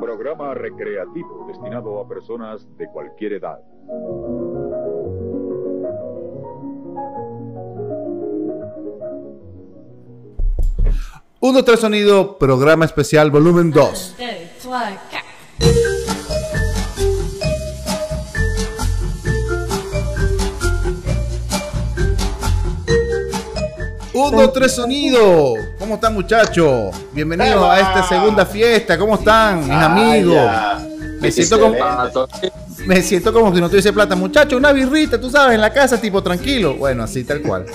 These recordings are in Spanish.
Programa recreativo destinado a personas de cualquier edad. Uno, tres sonido, programa especial, volumen 2. Uno, tres sonido. ¿Cómo están muchachos? Bienvenidos a esta segunda fiesta. ¿Cómo están mis amigos? Me siento como, me siento como si no tuviese plata. Muchachos, una birrita, tú sabes, en la casa, tipo tranquilo. Bueno, así tal cual.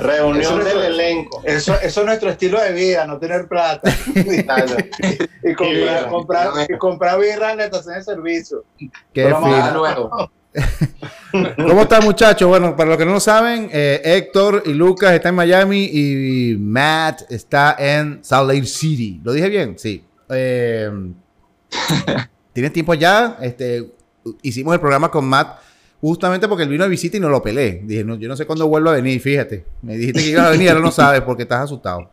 Reunión del elenco. Eso, eso es nuestro estilo de vida, no tener plata. y comprar, comprar, y comprar birra en la estación de servicio. Qué fino. ¿Cómo están muchachos? Bueno, para los que no lo saben, eh, Héctor y Lucas están en Miami y Matt está en Salt Lake City. ¿Lo dije bien? Sí. Eh, ¿Tienes tiempo ya? Este, hicimos el programa con Matt justamente porque él vino a visita y no lo pelé. Dije, no, yo no sé cuándo vuelvo a venir, fíjate. Me dijiste que ibas a venir, ahora no sabes porque estás asustado.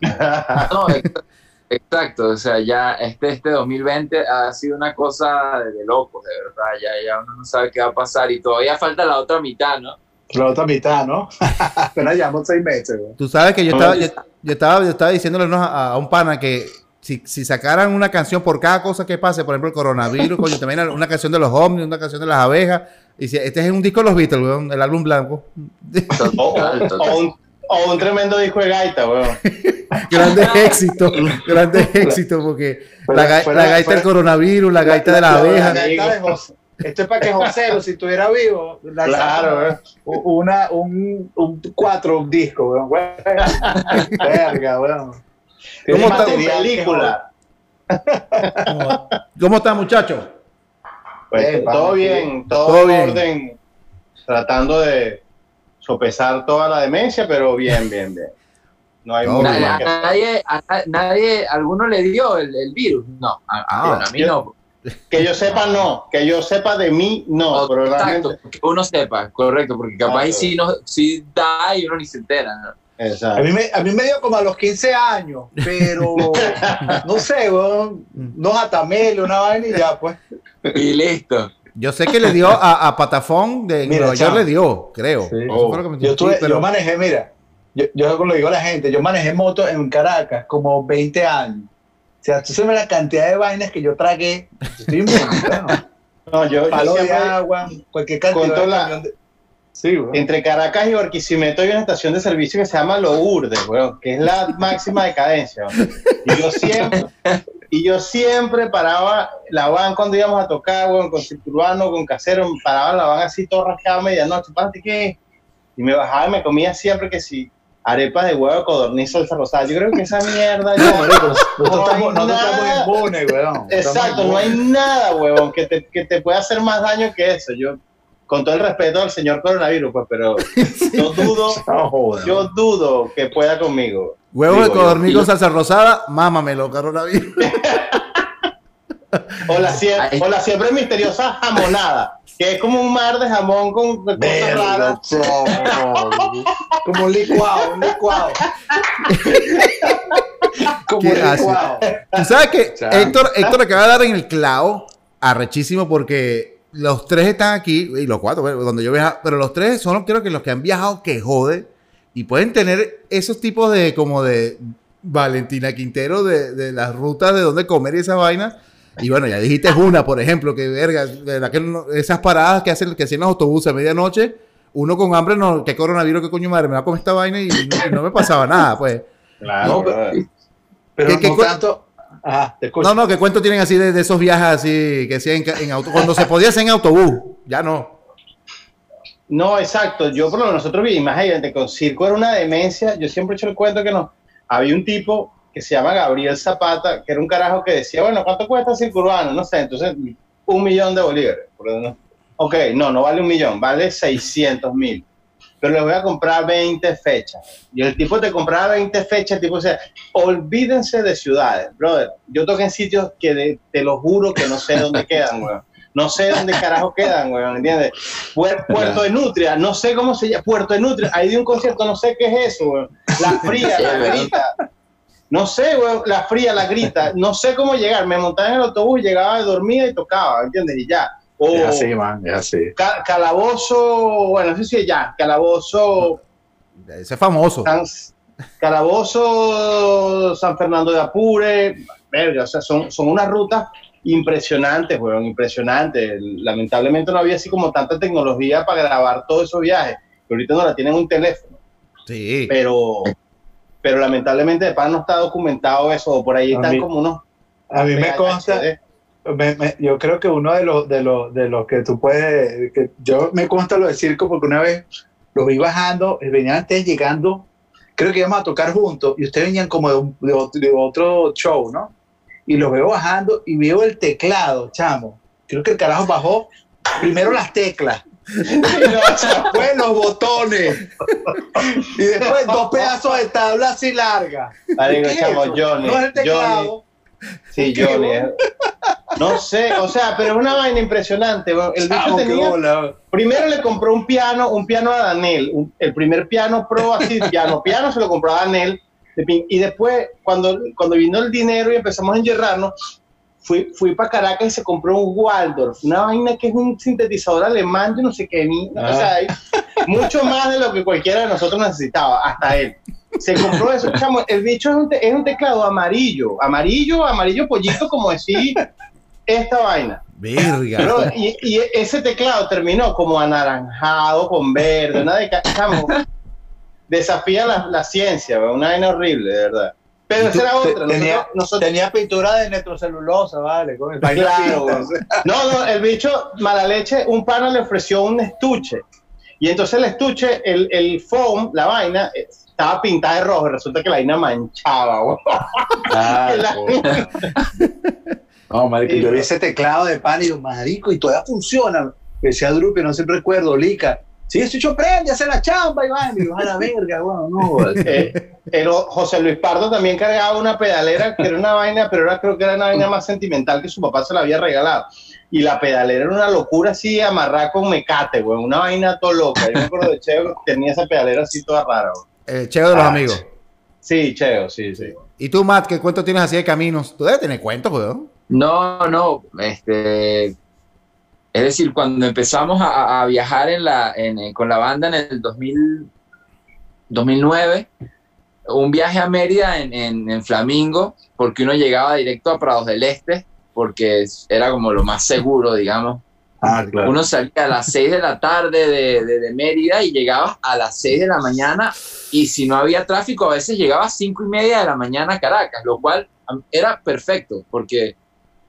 No, Exacto, o sea, ya este, este 2020 ha sido una cosa de, locos, de verdad, ya, ya uno no sabe qué va a pasar y todavía falta la otra mitad, ¿no? La otra mitad, ¿no? Apenas llevamos seis meses. Güey. Tú sabes que yo estaba, yo, estaba, yo estaba diciéndole a, a, un pana que si, si, sacaran una canción por cada cosa que pase, por ejemplo el coronavirus, coño, también una canción de los ovnis, una canción de las abejas, y si, este es un disco de los Beatles, weón, el álbum blanco. Total, total. O, un, o un tremendo disco de gaita, weón. grandes éxitos, grandes éxitos, porque la, fuera, la, gaita del coronavirus, la gaita de la abeja. Esto es para que José, si estuviera vivo, la claro, eh. una, un, un cuatro un disco, weón. Verga, weón. ¿Cómo está película? ¿Cómo está, muchachos? Pues, eh, todo bien, todo, todo en bien. orden, tratando de sopesar toda la demencia, pero bien, bien, bien. No hay no, nadie, a nadie, a nadie, alguno le dio el, el virus. No, a, ah, a mí yo, no. Que yo sepa, no. Que yo sepa de mí, no. Oh, pero exacto, realmente... que uno sepa, correcto, porque capaz ah, sí, no, sí da y uno ni se entera. ¿no? A mí, me, a mí me dio como a los 15 años, pero no sé, bueno, no atamele, una vaina y ya, pues. Y listo. Yo sé que le dio a, a Patafón de mira, Nueva York, le dio, creo. Sí. Oh. Fue lo que me yo, tuve, pero... yo manejé, mira, yo, yo lo digo a la gente, yo manejé moto en Caracas como 20 años. O sea, tú sabes la cantidad de vainas que yo tragué. Estoy bueno. No, yo, Palo yo de agua, cualquier cantidad de la, Sí, bueno. Entre Caracas y Barquisimeto hay una estación de servicio que se llama Lourdes, bueno, que es la máxima decadencia. Bueno. Y yo siempre, y yo siempre paraba la van cuando íbamos a tocar, bueno, con circurbano, con casero, paraba la van así todo rascado a medianoche, ¿párate qué? Y me bajaba y me comía siempre que si arepas de huevo, codorniz, salsa rosada. Yo creo que esa mierda. No estamos impunes, weón. Exacto, no hay nada, huevón, que te, que te pueda hacer más daño que eso. Yo con todo el respeto al señor coronavirus, pues, pero yo dudo, no, yo dudo que pueda conmigo. Huevo de codorniz salsa rosada, mámamelo, coronavirus. o, la siempre, o la siempre misteriosa jamonada, que es como un mar de jamón con cosas raras. como un licuado, un licuado. como un licuado. ¿Tú sabes que Héctor, Héctor acaba de dar en el clavo arrechísimo porque los tres están aquí, y los cuatro, donde yo viajo, pero los tres son creo que los que han viajado que jode y pueden tener esos tipos de como de Valentina Quintero de, de las rutas de dónde comer y esas vainas. Y bueno, ya dijiste una, por ejemplo, que verga, esas paradas que hacen que hacen los autobuses a medianoche, uno con hambre, no, que coronavirus, que coño madre, me va a comer esta vaina y no, y no me pasaba nada, pues. Claro, no, pero, pero ¿Qué, no qué tanto. Ajá, te escucho. No, no, ¿qué cuento tienen así de, de esos viajes así que hacían en, en auto, cuando se podía hacer en autobús? Ya no. No, exacto. Yo, por lo que nosotros más evidente, con Circo era una demencia. Yo siempre he hecho el cuento que no. Había un tipo que se llama Gabriel Zapata, que era un carajo que decía, bueno, ¿cuánto cuesta Circo Urbano? No sé, entonces, un millón de bolívares. Ok, no, no vale un millón, vale 600 mil. Pero le voy a comprar 20 fechas. Y el tipo te compraba 20 fechas, el tipo decía, olvídense de ciudades, brother. Yo toqué en sitios que de, te lo juro que no sé dónde quedan, weón. No sé dónde carajo quedan, weón, ¿entiendes? Puerto de Nutria, no sé cómo se llama, Puerto de Nutria, ahí de un concierto, no sé qué es eso, weón. La fría, la verita. No sé, weón, la fría, la grita, no sé cómo llegar. Me montaba en el autobús, llegaba dormida y tocaba, ¿entiendes? Y ya. O Es así, man, es así. ca- calabozo, bueno, no sé si es ya, calabozo, Ese es famoso. San, calabozo, San Fernando de Apure, verga, o sea, son, son unas rutas impresionantes, weón, impresionantes. Lamentablemente no había así como tanta tecnología para grabar todos esos viajes. que Ahorita no la tienen en un teléfono, Sí. pero, pero lamentablemente de pan no está documentado eso, o por ahí están mí- como unos... A mí me consta, HD. Me- me- yo creo que uno de los, de los, de los que tú puedes, que yo me consta lo del circo porque una vez los vi bajando, eh, venían antes llegando, creo que íbamos a tocar juntos y ustedes venían como de, un- de otro, de otro show, ¿no? Y los veo bajando y veo el teclado, chamo. Creo que el carajo bajó primero las teclas, después los botones y después dos pedazos de tabla así larga. Marico, ¿Qué es chamo? Johnny, No es el Johnny, teclado. sí, ¿Qué, Johnny, eh. No sé, o sea, pero es una vaina impresionante. El bicho tenía, bola. primero le compró un piano, un piano a Daniel, un- el primer piano pro así, piano, piano se lo compró a Daniel, y después, cuando, cuando vino el dinero y empezamos a enyerrarnos, fui, fui para Caracas y se compró un Waldorf, una vaina que es un sintetizador alemán, yo no sé qué, ni- o sea, hay mucho más de lo que cualquiera de nosotros necesitaba, hasta él. Se compró eso, chamo, el bicho es un, te- es un teclado amarillo, amarillo, amarillo pollito, como decir esta vaina. Verga. Y, y ese teclado terminó como anaranjado con verde, una de chamo, desafía la, la ciencia, una vaina horrible, de verdad. Pero esa era otra. Nosotros, Tenía, nosotros- tenía pintura de nitrocelulosa, vale. Con el claro. No, no, el bicho, mala leche, un pana le ofreció un estuche. Y entonces el estuche, el, el foam, la vaina, eh, estaba pintada de rojo. y Resulta que la vaina manchaba. Ah, La- no, marico, yo vi ese teclado de pan y digo, marico, y todavía funciona. Decía Drupi, no siempre recuerdo, Lica. Sí, ese hecho prende, hace la chamba, Iván. Y digo, a la verga, bueno, no. Eh, el José Luis Pardo también cargaba una pedalera que era una vaina, pero era, creo que era una vaina más sentimental que su papá se la había regalado. Y la pedalera era una locura así, amarrada con mecate, güey, una vaina todo loca. Yo me acuerdo de Cheo que tenía esa pedalera así toda rara, güey. El cheo de los Ah, amigos. Sí, Cheo, sí, sí. ¿Y tú, Matt, qué cuento tienes así de caminos? Tú debes tener cuentos, weón. No, no, este, es decir, cuando empezamos a, a viajar en la, en, eh, con la banda en el 2000, 2009, un viaje a Mérida en, en- en Flamingo, porque uno llegaba directo a Prados del Este, porque era como lo más seguro, digamos. Ah, claro. Uno salía a las 6 de la tarde de, de- de Mérida y llegaba a las 6 de la mañana y si no había tráfico a veces llegaba a 5 y media de la mañana a Caracas, lo cual era perfecto porque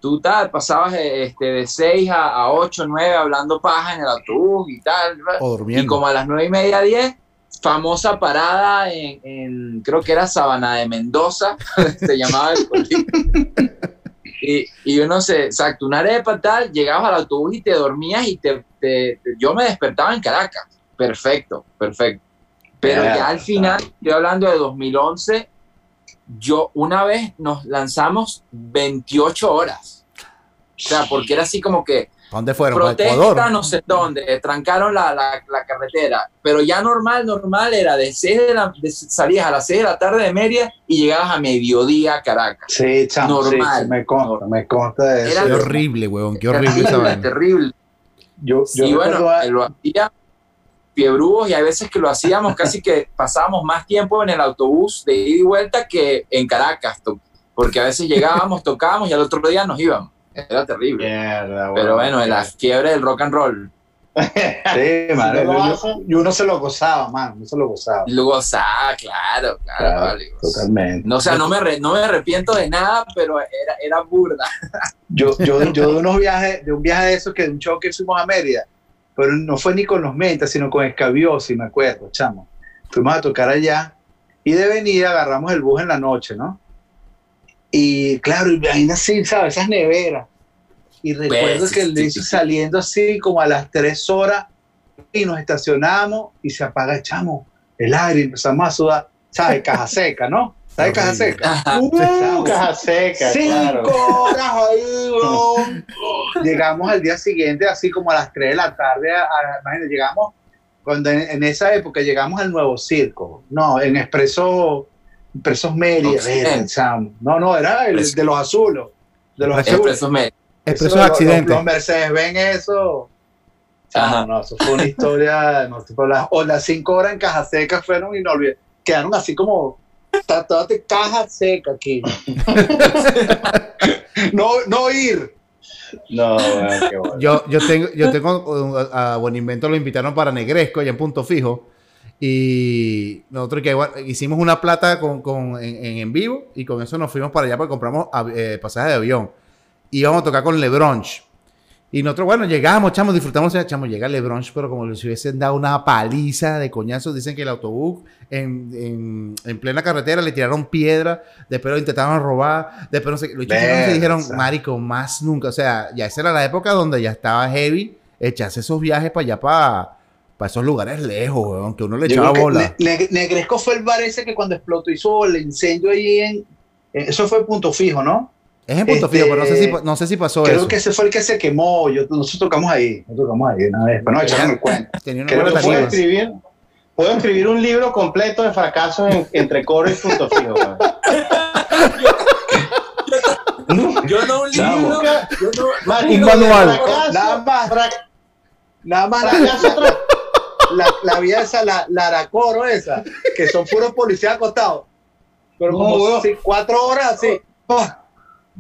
tú tal, pasabas eh, este, de 6 a, a 8, 9 hablando paja en el autobús y tal. O Y durmiendo. como a las 9 y media, 10, famosa parada en, en- creo que era Sabana de Mendoza, se llamaba el. Y, y uno se, exacto, una arepa tal, llegabas al autobús y te dormías y te, te- te- yo me despertaba en Caracas. Perfecto, perfecto. Pero Ya, ya al final, estoy hablando de 2011, yo una vez nos lanzamos 28 horas. O sea, porque era así como que ¿A ¿Dónde fueron? ¿Para protesta Ecuador? no sé dónde, trancaron la, la- la carretera, pero ya normal, normal era de, 6 de la, de- salías a las 6 de la tarde de media y llegabas a mediodía a Caracas. Sí, chamo, Normal. sí, me consta, me consta de eso. Era Qué horrible, weón. Qué horrible esa terrible, vaina. terrible. Yo, yo y bueno, a- lo hacía fiebrúos y hay veces que lo hacíamos casi que pasábamos más tiempo en el autobús de ida y vuelta que en Caracas, porque a veces llegábamos, tocábamos y al otro día nos íbamos. Era terrible. Mierda, Pero bueno, en la fiebre del rock and roll. Sí, man, Si no lo yo- hace- y uno se lo gozaba, man, uno se lo gozaba. Luego, ah, claro, claro, Claro, vale. Totalmente. No, o sea, no me, arre- no me arrepiento de nada, pero era, era burda. Yo, yo, yo de unos viajes, de un viaje de esos que de un show que fuimos a Mérida, pero no fue ni con los mentas, sino con Escabiosi, me acuerdo, chamo. Fuimos a tocar allá y de venida agarramos el bus en la noche, ¿no? Y claro, y ahí así, ¿sabes? Esas neveras. Y recuerdo Pues, que el sí. saliendo así como a las tres horas y nos estacionamos y se apaga, chamo, el aire y empezamos a sudar, ¿sabes? Caja seca, ¿no? ¿Sabes caja seca? Uh, caja seca, Cinco claro. horas ahí, bro. Llegamos al día siguiente, así como a las 3 de la tarde. A, a- imagínate, llegamos, cuando en, en esa época llegamos al nuevo circo. No, en Expreso Presos verga, chamo. No, no, era el Presos. de los azules. De los azules. Expresos Med. Expresos los- accidentes. Los, Mercedes ven eso. Ajá. No, eso fue una historia. No, tipo, las, o las cinco horas en caja seca fueron inolvidables. Quedaron así como. Tatuate caja seca aquí. no, no ir. No, bueno, qué bueno. Yo, yo tengo, yo tengo a a Bueninvento lo invitaron para Negresco, allá en Punto Fijo. Y nosotros que igual, hicimos una plata con, con- en, en- vivo y con eso nos fuimos para allá porque compramos eh, pasajes de avión. Y íbamos a tocar con LeBronch. Y nosotros, bueno, llegamos, chamos, disfrutamos, chamos, llega LeBronch, pero como si hubiesen dado una paliza de coñazos. Dicen que el autobús en, en- en plena carretera le tiraron piedra, después lo intentaron robar, después no sé, los chicos Verga, se dijeron, marico, más nunca. O sea, ya esa era la época donde ya estaba heavy echarse esos viajes para allá, para, para esos lugares lejos, weón, que uno le echaba creo bola. Ne- Ne- Negresco fue el bar ese que cuando explotó hizo el incendio ahí en. eh, Eso fue punto fijo, ¿no? Es en punto este, fijo, pero no sé si, no sé si pasó Creo eso. que ese fue el que se quemó. Yo, nosotros tocamos ahí. Nosotros tocamos ahí una vez. Pero no echaron el cuento. Tenía una creo que Puedo escribir, puedo escribir un libro completo de fracasos en- entre coro y punto fijo. weón. Yo no un libro. Yo no, Un manual. Nada más. Nada más fracaso la, la vía esa, la, la Aracoro esa, que son puros policías acostados. Pero No, como sí, cuatro horas así. Ah,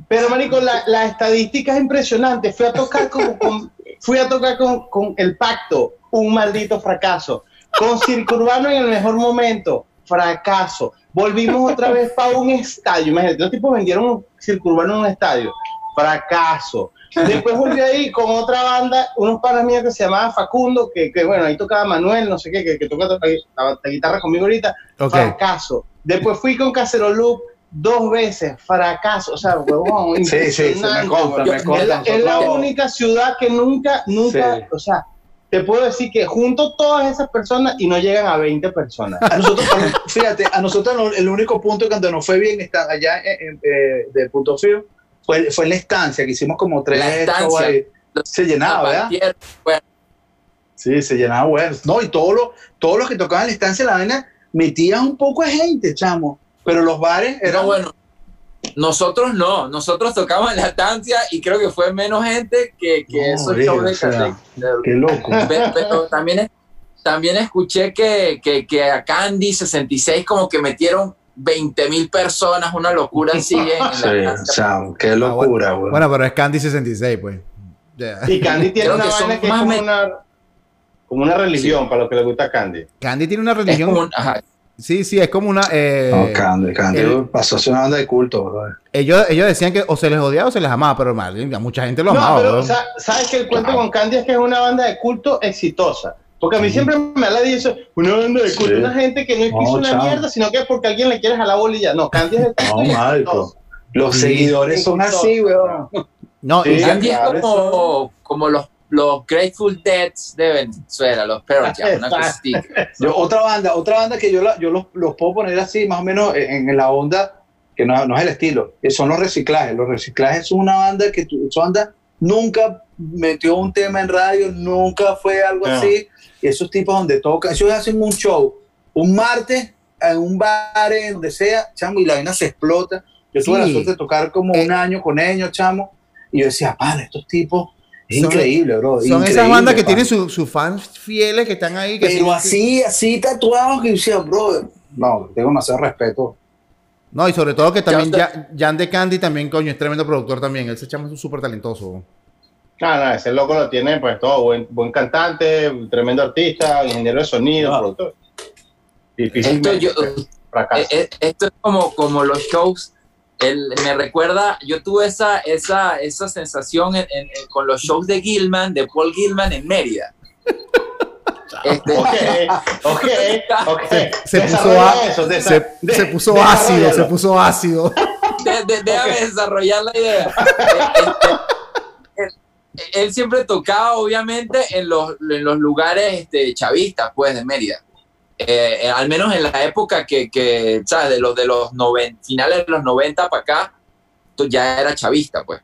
Pero, marico, la, la estadística es impresionante. Fui a tocar con, con- fui a tocar con, con El Pacto, un maldito fracaso. Con Circo Urbano en el mejor momento, fracaso. Volvimos otra vez para un estadio. Imagínate, los tipos vendieron un Circo Urbano en un estadio. Fracaso. Después volví ahí con otra banda, unos panas míos que se llamaban Facundo, que, que, bueno, ahí tocaba Manuel, no sé qué, que, que toca la, guitarra conmigo ahorita. Ok. Fracaso. Después fui con Cacerolup dos veces, fracaso. O sea, huevón, Sí, sí, se me huevón. me consta. Es la, es la Nosotros- única ciudad que nunca, nunca, Sí. o sea, te puedo decir que junto todas esas personas y no llegan a 20 personas. A nosotros, fíjate, a nosotros no- el único punto cuando nos fue bien está allá en, en, eh, de Punto Fijo fue, fue en la estancia, que hicimos como tres La estancia. ahí. Se llenaba, ¿verdad? Bueno, Sí, se llenaba bueno. No, y todos los, todos los que tocaban en la estancia la vaina metían un poco de gente, chamo. Pero los bares Era eran bueno. Nosotros no, nosotros tocamos en la estancia y creo que fue menos gente que, que No, esos viejo, shows de, o sea, de- de- Qué loco. Pe- pero también, también escuché que, que, que a Candy 66 como que metieron 20 mil personas, una locura así en, la Sí, qué Ah, locura, güey. Bueno, pero es Candy 66, pues. Ya. Y Candy tiene Creo una que vaina que es como una, como una religión para lo que le gusta a Candy. Candy tiene una religión. como un- ajá. Sí, sí, es como una. eh, no, Candy, Candy el- pasó a ser una banda de culto, bro. ellos, ellos decían que o se les odiaba o se les amaba, pero mal, mucha gente lo No, amaba. pero sabes que el cuento con Candy es que es una banda de culto exitosa. Porque a mí siempre me la dicho, una banda de culto, Sí. una gente que no No, hizo una chao. mierda, sino que es porque alguien le quiere jalar bolilla. No, Candy es de No, exitosa. Los Sí. seguidores son así, weón. no, y Candy es como, como los, los Grateful Deads de Venezuela, los Pearl Jam, una. Yo, otra banda, otra banda que yo, la- yo los, los puedo poner así, más o menos en, en la onda, que no, no es el estilo, que son los reciclajes. Los reciclajes son una banda que tu, su banda nunca metió un tema en radio, nunca fue algo así. Y esos tipos donde tocan, ellos hacen un show un martes en un bar, en donde sea, chamo, y la vaina se explota. Yo tuve Sí. la suerte de tocar como Eh. un año con ellos, chamo, y yo decía, pan, estos tipos, es Son- increíble, bro. son esas bandas que pan". tienen sus sus fans fieles que están ahí. Que Pero sí- así, así tatuados que yo decía, bro, no, tengo demasiado respeto. No, y sobre todo que también Jan de Candy también, coño, es tremendo productor también. Él se es súper talentoso. No, no, ese loco lo tiene, pues todo, buen, buen cantante, tremendo artista, ingeniero de sonido, Ah. productor. Difícilmente Esto yo- pues. Eh, eh, esto es como, como los shows. El, me recuerda, yo tuve esa, esa, esa sensación en- en- en- con los shows de Gilman, de Paul Gilman en Mérida. Este, Ok, ok, ok. Se puso, a- eso, desa- se, de- se puso ácido, se puso ácido. de- de- déjame desarrollar la idea. Este, él, siempre tocaba, obviamente, en los, en los lugares este, chavistas, pues, de Mérida. Eh, eh, al menos en la época que, que ¿sabes? De los, de los noven- finales de los 90 para acá, ya era chavista, pues.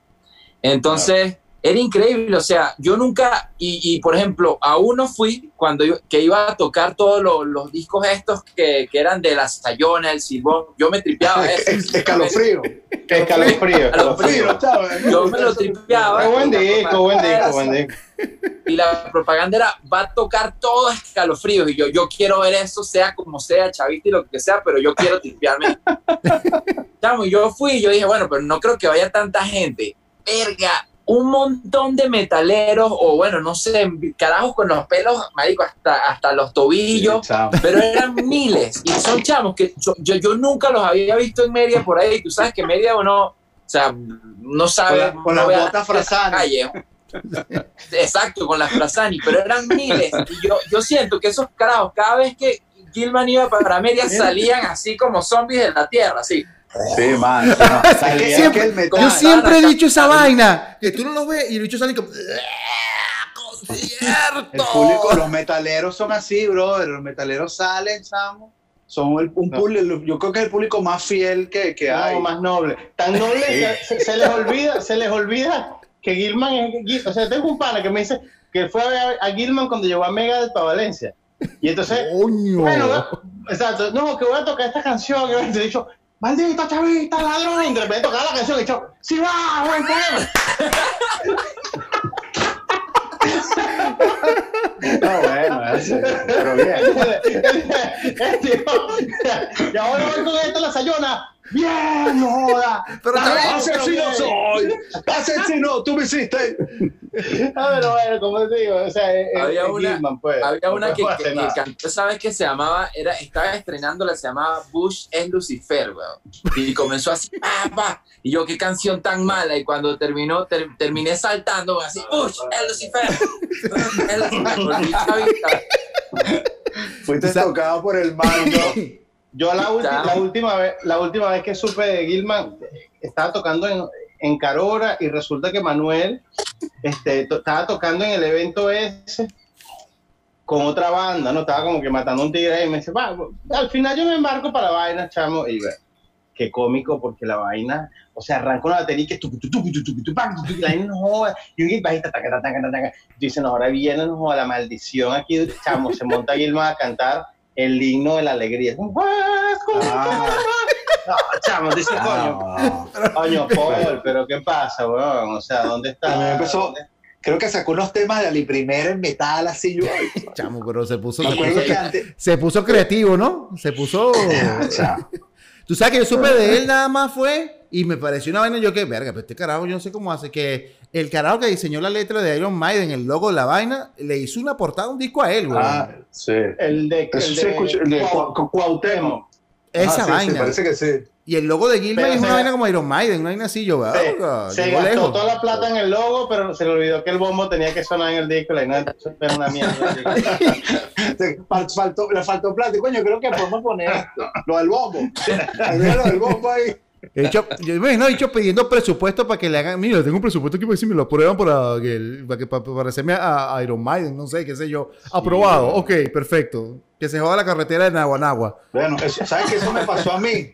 Entonces, era increíble, o sea, yo nunca, y, y por ejemplo, a uno fui cuando yo, que iba a tocar todos los, los discos estos que, que, eran de la Sayona, el Silbón, yo me tripeaba eso. Escalofrío. Escalofrío. Escalofrío. Yo me lo tripeaba. buen disco, buen disco, buen disco. Y la propaganda era, va a tocar todo escalofrío. Y yo, yo quiero ver eso, sea como sea, chavista y lo que sea, pero yo quiero tripearme. Chamo, y yo fui y yo dije, bueno, pero no creo que vaya tanta gente. Verga, un montón de metaleros, o bueno, no sé, carajos con los pelos, marico, hasta, hasta los tobillos, sí, pero eran miles. Y son chamos que yo, yo, yo, nunca los había visto en media por ahí. Tú sabes que media o no, o sea, no sabe. Con, la, con no las botas Frasani. Exacto, con las Frasani, pero eran miles. Y yo, yo siento que esos carajos, cada vez que Gilman iba para media, salían así como zombies de la tierra, así. Sí, man. No, siempre, yo siempre he dicho esa vaina. Que tú no lo ves y el bicho sale como. ¡Concierto! El público, los metaleros son así, brother. Los metaleros salen, Samo. Son el, un público, yo creo que es el público más fiel que, que no, hay. más noble. Tan noble que se, se, les olvida, se les olvida que Gilman es. O sea, tengo un pana que me dice que fue a ver a Gilman cuando llegó a Mega para Valencia. Y entonces, Coño. bueno, exacto, no, que voy a tocar esta canción. Y he dicho, maldito chavista, ladrón. Y de repente tocaba la canción y yo, sí va, buen. No, bueno, pero bien. y ahora voy con esta la sayona. Bien, no joda. Pero asesino soy. Asesino, tú me hiciste. A ver, bueno, como te digo, o sea, había es una, Gilman, pues, había no una que, que, que cantó, ¿sabes qué se llamaba? Era, estaba estrenándola, se llamaba Bush es Lucifer, weón. Y comenzó así, pa, pa. Y yo, qué canción tan mala. Y cuando terminó, ter- terminé saltando así, Bush es Lucifer. Es Lucifer. Fuiste tocado por el mando. Yo la, ulti- la última vez, la última vez que supe de Gilman, estaba tocando en, en Carora y resulta que Manuel este, to- estaba tocando en el evento ese con otra banda, ¿no? Estaba como que matando un tigre y me dice, va, al final yo me embarco para vaina, chamo, y ve, qué cómico porque la vaina, o sea, arranca una batería que tucu, tucu, tucu, y la vaina no joda, y un taca, taca, taca, taca, y dicen, ahora viene, no joda, la maldición aquí, chamo, se monta Gilman a cantar el himno de la alegría. Ah. No, chamo, dice coño, Ah, coño, Paul, pero ¿qué pasa, weón? O sea, ¿dónde está? Empezó- ¿Dónde- creo que sacó unos temas de Ali Primera en metal, así yo. Chamo, pero se puso, se puso, se puso creativo, ¿no? Se puso. Tú sabes que yo supe de él nada más fue y me pareció una vaina yo que, verga, pero este carajo yo no sé cómo hace que el carajo que diseñó la letra de Iron Maiden, el logo de la vaina, le hizo una portada, un disco a él, güey. Ah, sí. El de, Eso el se escucha, el de Cuau- Cu- Cuauhtémoc. Esa Ah, sí, sí, vaina. parece que sí. Y el logo de Gilman Pero es una se- vaina como Iron Maiden, una vaina así, yo, Se, se llegó gastó lejos. toda la plata en el logo, pero se le olvidó que el bombo tenía que sonar en el disco. La vaina era una mierda. Faltó, le faltó plata. Y, Coño, creo que podemos poner esto, lo del bombo. Lo del bombo ahí. He dicho, yo me imagino, he dicho pidiendo presupuesto para que le hagan, mira, tengo un presupuesto aquí para ver si me lo aprueban para, que, para, que, para parecerme a, a Iron Maiden, no sé, qué sé yo. Aprobado, ok, perfecto. Que se joda la carretera de Naguanagua. Bueno, eso- ¿sabes qué? Eso me pasó a mí.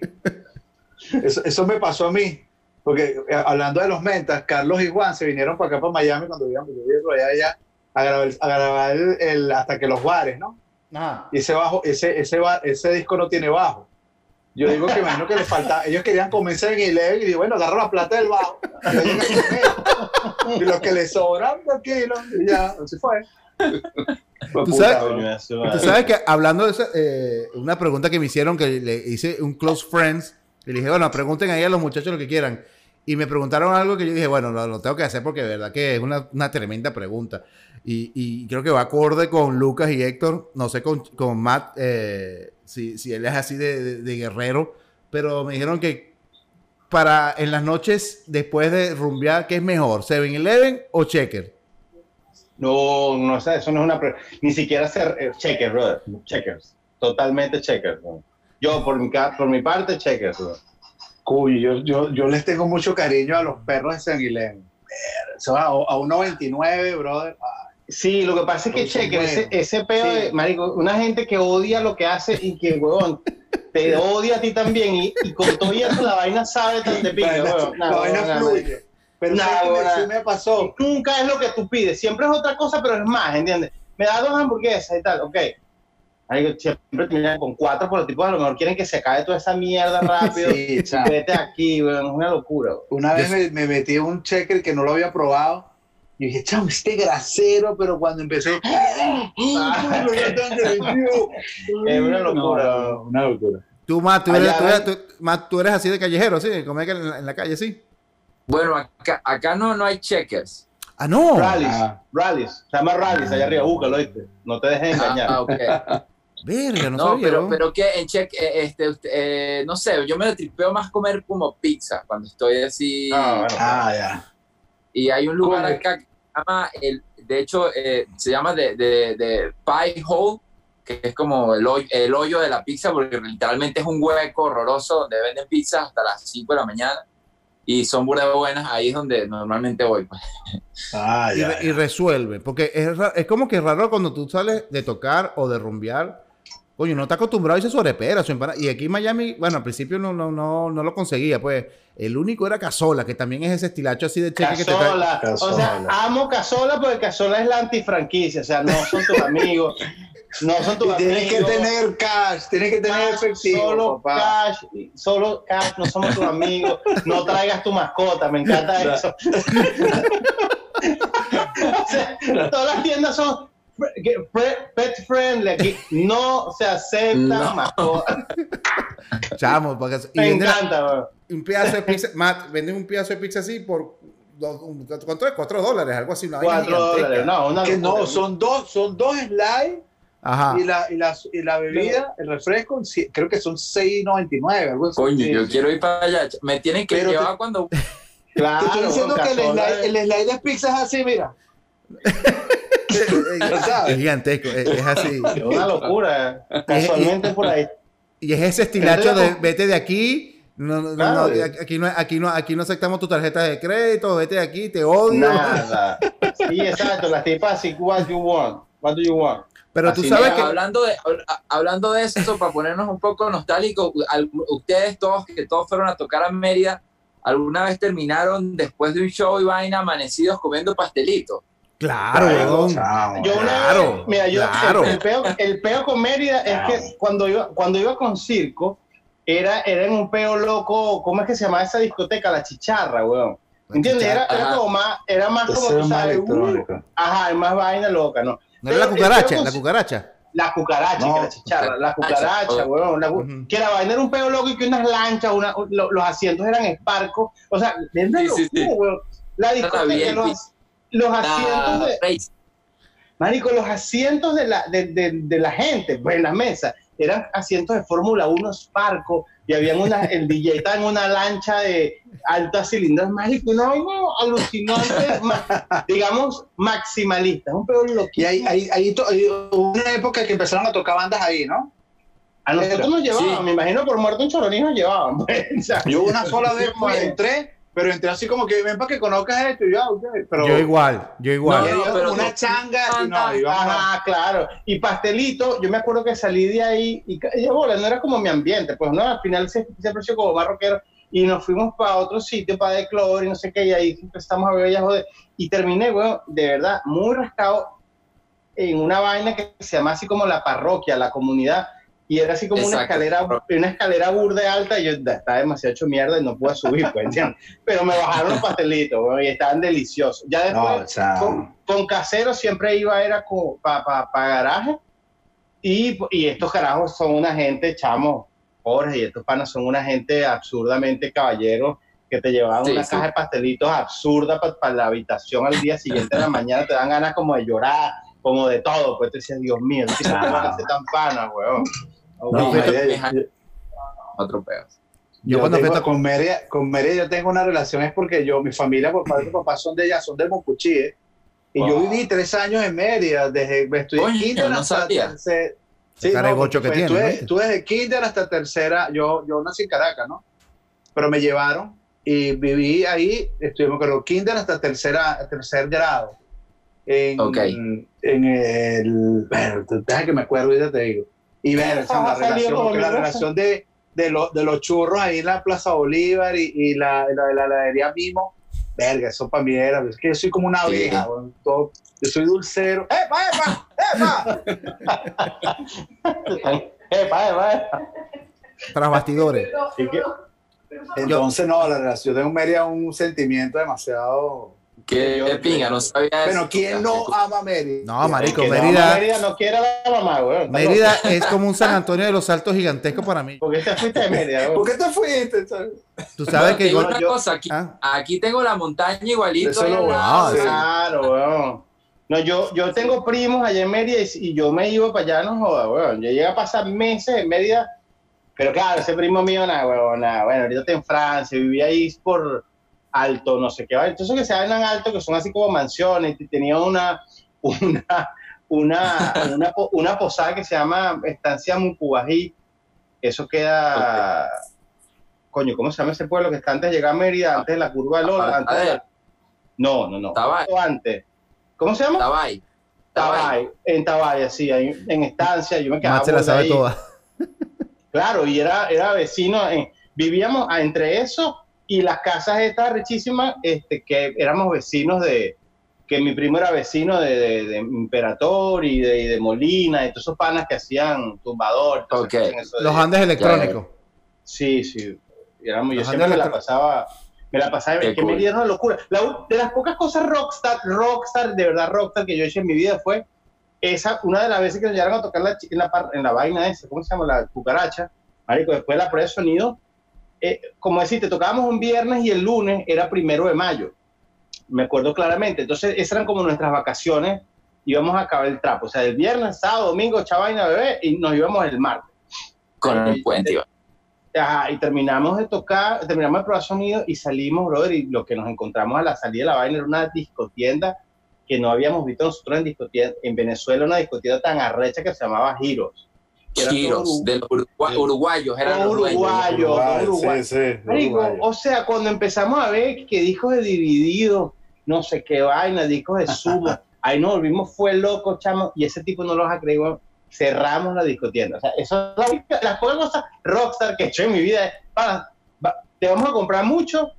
Eso, eso me pasó a mí. Porque eh, hablando de los mentas, Carlos y Juan se vinieron para acá, para Miami, cuando vivíamos, yo vivía por allá, allá, a grabar, a grabar el, el hasta que los bares, ¿no? Y ese bajo, ese, ese, ese disco no tiene bajo. Yo digo que imagino que les falta, ellos querían comenzar en Eleven y digo, bueno, agarro la plata del bajo. Y, yo llegué con él. Y lo que le sobran, tranquilo, y ya, así fue. Fue ¿Tú sabes? Tú que hablando de eso, eh, una pregunta que me hicieron que le hice un close friends, y le dije, bueno, pregunten ahí a los muchachos lo que quieran. Y me preguntaron algo que yo dije, bueno, lo, lo tengo que hacer porque de verdad que es una, una tremenda pregunta. Y, y creo que va acorde con Lucas y Héctor, no sé con, con Matt, eh, si, si él es así de, de- de guerrero, pero me dijeron que para en las noches después de rumbear, ¿qué es mejor? ¿7-Eleven o Checker? No, no sé, eso no es una. Ni siquiera ser eh, checkers, brother. Checkers. Totalmente checkers. bro. Yo, por mi, ca- por mi parte, checkers, bro. Cuy, yo, yo, yo les tengo mucho cariño a los perros de San. Eso a, a 1.29, brother. Ah, Sí, lo que pasa es que son checkers, ese, ese pedo Sí. de, marico, una gente que odia lo que hace y que, huevón, te odia a ti también y, y con todo y eso la vaina sabe tan de vaina, huevón. No, la vaina no, no, fluye. Pero Nah, ¿sabes qué me- ahora- sí me pasó. Nunca es lo que tú pides, siempre es otra cosa, pero es más, ¿entiendes? Me da dos hamburguesas y tal, ok. Ay, siempre terminan con cuatro, pero los tipos a lo mejor quieren que se acabe toda esa mierda rápido. Sí, chamo. Vete aquí, weón, es una locura. weón. Una vez me, me metí en un checker que no lo había probado. Y dije, chamo, este grasero, pero cuando empezó. Es una locura. No, no, una locura. Tú, Matt, tú eres, Allá tú eres- ven. tú- Matt, tú eres así de callejero, ¿sí? Comer en la, en la calle, ¿sí? Bueno, acá, acá no, no hay checkers. Ah, no. Rallies, Ah. rallies, se llama rallies allá arriba, búscalo, ¿viste? No te dejes engañar. Ah, ah, ok. Verga, no, No, sabía. pero, weón. pero que en check, eh, este, usted- eh, no sé, yo me lo tripeo más comer como pizza cuando estoy así. Ah, bueno. Ah, ya. Y hay un lugar acá llama, el, de hecho, eh, se llama de, de, de Pie Hole, que es como el hoyo, el hoyo de la pizza, porque literalmente es un hueco horroroso donde venden pizza hasta las 5 de la mañana. Y son burdas buenas, ahí es donde normalmente voy. Pues. Ah, y, ya. re- y resuelve. Porque es, es como que raro cuando tú sales de tocar o de rumbear. Coño, no está acostumbrado a irse sobrepera, su empanada. Y aquí en Miami, bueno, al principio no, no, no, no lo conseguía, pues. El único era Casola, que también es ese estilacho así de cheque que te trae. Casola. O sea, amo Casola porque Casola es la antifranquicia. O sea, no son tus amigos. No son tus Y tienes amigos. que tener cash, tienes que tener Cash, efectivo, Solo papá. cash, solo cash, no somos tus amigos. No traigas tu mascota, me encanta eso. O sea, todas las tiendas son pet friendly aquí. No se aceptan No. mascotas. Chamo, porque, Me la- encanta, weón. un pedazo de pizza. Matt, venden un pedazo de pizza así por. ¿Cuánto es? Cuatro dólares, algo así. Una vaina Cuatro gigantesca. dólares. No, una Que no, son dos, son dos slides Ajá. y la, y, la, y la bebida, el refresco, creo que son 6.99, algo así. Coño, Sí, yo sí. quiero ir para allá. Me tienen que Pero te- llevar cuando. Claro, Te estoy diciendo que el slide, el slide de pizza es así, mira. es, gigantesco, es, es así. es una locura. Casualmente por ahí. Y es ese estilacho de vete de aquí. No, no, Claro. no, aquí, no, aquí, no, aquí no aceptamos tu tarjeta de crédito, vete de aquí, te odio. Nada. Sí, exacto. Las tipas así, what you want? What do you want? Pero tú Así sabes que. Hablando de, hablando de eso, para ponernos un poco nostálgicos, ustedes todos, que todos fueron a tocar a Mérida, ¿alguna vez terminaron después de un show y vaina amanecidos comiendo pastelitos? Claro, Claro, weón. chamo. Yo una Claro, vez- mira, yo claro. el, el peo, el peo con Mérida es que cuando iba, cuando iba con circo, era, era en un peo loco, ¿cómo es que se llama esa discoteca? La chicharra, weón. ¿Entiendes? Era, como más, era más como tú sabes, uh, ajá, es más vaina loca, ¿no? No era la cucaracha, con- la cucaracha. La cucaracha, No, que la chicharra, la cucaracha, cucaracha. weón. la. Que la vaina era un peo loco y que unas lanchas, una- lo- los asientos eran esparcos. O sea, es una Sí, sí, weón. La discoteca, bien, los, los asientos de. Marico, los asientos de la, de, de- de la gente, pues en las mesas, eran asientos de Fórmula 1 Sparco y habían una, el DJ estaba en una lancha de alta cilindrada, Marico, no, no, alucinante, ma- digamos, maximalista, es un peor Y loquísimo. ahí, ahí, ahí to- una época que empezaron a tocar bandas ahí, ¿no? A nosotros nos llevaban, Sí. me imagino por muerto en Choroní nos llevaban. pues, o sea, Yo una sola vez Madre. entré, pero entré así como que ven para que conozcas esto y ok, pero Yo igual, yo igual. No, pero una no- changa y no, íbamos a- Ajá, claro. Y pastelito, yo me acuerdo que salí de ahí y, y bola, no era como mi ambiente, pues no, al final se- siempre soy como barroquero y nos fuimos para otro sitio, para de cloro y no sé qué, y ahí empezamos a beber ya joder. Y terminé, weón, de verdad, muy rascado en una vaina que se llama así como la parroquia, la comunidad. Y era así como una escalera, una escalera burda alta y yo "Da, estaba demasiado hecho mierda y no pude subir, pues, ¿entiendes? Pero me bajaron los pastelitos, weón, y estaban deliciosos. Ya después, No, con, con casero siempre iba, era para pa, pa garaje. Y, y estos carajos son una gente, chamo, Jorge, y estos panas son una gente absurdamente caballeros que te llevaban Sí, una sí. caja de pastelitos absurda para la habitación al día siguiente de la mañana, te dan ganas como de llorar, como de todo, pues te decías, Dios mío, ¿qué se tan panas, weón? No, No, Otro pedo. Yo yo cuando tengo- fui a- con Meria, con Meria yo tengo una relación es porque yo, mi familia por parte de papá son de allá, son de Mocuchí, ¿eh? Y yo viví tres años en Mérida, desde estudié Coño, kinder no hasta sabía. tercer- Ese caregocho que pues, tiene, Estuve, estuve desde kinder hasta tercera, yo, yo nací en Caracas, ¿no? Pero me llevaron y viví ahí, estuvimos con kinder hasta tercera, tercer grado. En, Ok. en el, deja que me acuerdo y ya te digo. Y ver, o sea, la relación, porque la relación de, de, los de los churros ahí en la Plaza Bolívar y, y la, la, la heladería Mimo, verga, eso para mí era, es que yo soy como una Sí. todo- yo soy dulcero. ¡Epa, epa, epa! Epa, epa, epa. Tras bastidores. Entonces, no, la relación de Mérida es un sentimiento demasiado. Qué Yo- pinga, no sabía eso. Bueno, ¿quién no ama Mérida? No, marico, que no, Mérida, Mérida no quiere a la mamá, weón. Mérida loco. es como un San Antonio de los Saltos gigantesco para mí. ¿Por qué te fuiste de Mérida, weón? ¿Por qué te fuiste? Tú sabes que yo- una yo- cosa, aquí, Ah. aquí tengo la montaña igualito. Eso lo sí. Claro, weón. No, yo, yo tengo primos allá en Mérida y, y yo me iba para allá, no joda, weón. Yo llegué a pasar meses en Mérida, pero claro, ese primo mío, nada, weón, nada. Bueno, ahorita está en Francia, vivía ahí por alto, no sé qué. va. Entonces que se llaman alto, que son así como mansiones, y tenía una, una, una, una, po- una posada que se llama Estancia Mucubají. Eso queda... Coño, ¿cómo se llama ese pueblo que está antes de llegar a Mérida, antes de la curva de Lola? Antes de la- No, no, no. Tabay. Antes. ¿Cómo se llama? Ahí. Tabay. En Tabay, así, ahí, en estancia. Yo me quedaba se la sabe ahí. toda. Claro, y era, era vecino. en- vivíamos a- entre eso y las casas estas richísimas, este, que éramos vecinos de. Que mi primo era vecino de, de, de Imperator y de, y de Molina, y todos esos panas que hacían tumbador. todo Ok. eso, hacían eso de- Los Andes electrónicos. Sí, sí. Éramos- yo siempre me la pasaba, me la pasaba, Qué que cool. Mérida era una locura. La de las pocas cosas rockstar, rockstar, de verdad rockstar que yo he hecho en mi vida fue esa, una de las veces que nos llegaron a tocar la, en, la, par- en la vaina esa, ¿cómo se llama? La cucaracha, marico, después de la prueba de sonido, eh, como decir, te tocábamos un viernes y el lunes era primero de mayo, me acuerdo claramente, entonces esas eran como nuestras vacaciones, íbamos a acabar el trapo, o sea, el viernes, sábado, domingo, chavaina, bebé, y nos íbamos el martes. Con el puente. iba. Ajá, y terminamos de tocar, terminamos de probar sonido y salimos, brother, y lo que nos encontramos a la salida de la vaina era una discotienda que no habíamos visto nosotros en en Venezuela, una discotienda tan arrecha que se llamaba Giros. Giros, de los urugua- uruguayos, eran los dueños. uruguayo, todo uruguayo. Sí, sí, Marico, uruguayo. o sea, cuando empezamos a ver que discos de dividido, no sé qué vaina, discos de sumo, ahí nos volvimos fue loco, chamo, y ese tipo no los ha creído, cerramos la discotienda. O sea, eso es las pocas cosas rockstar que he hecho en mi vida es, "Pana, va- te vamos a comprar mucho,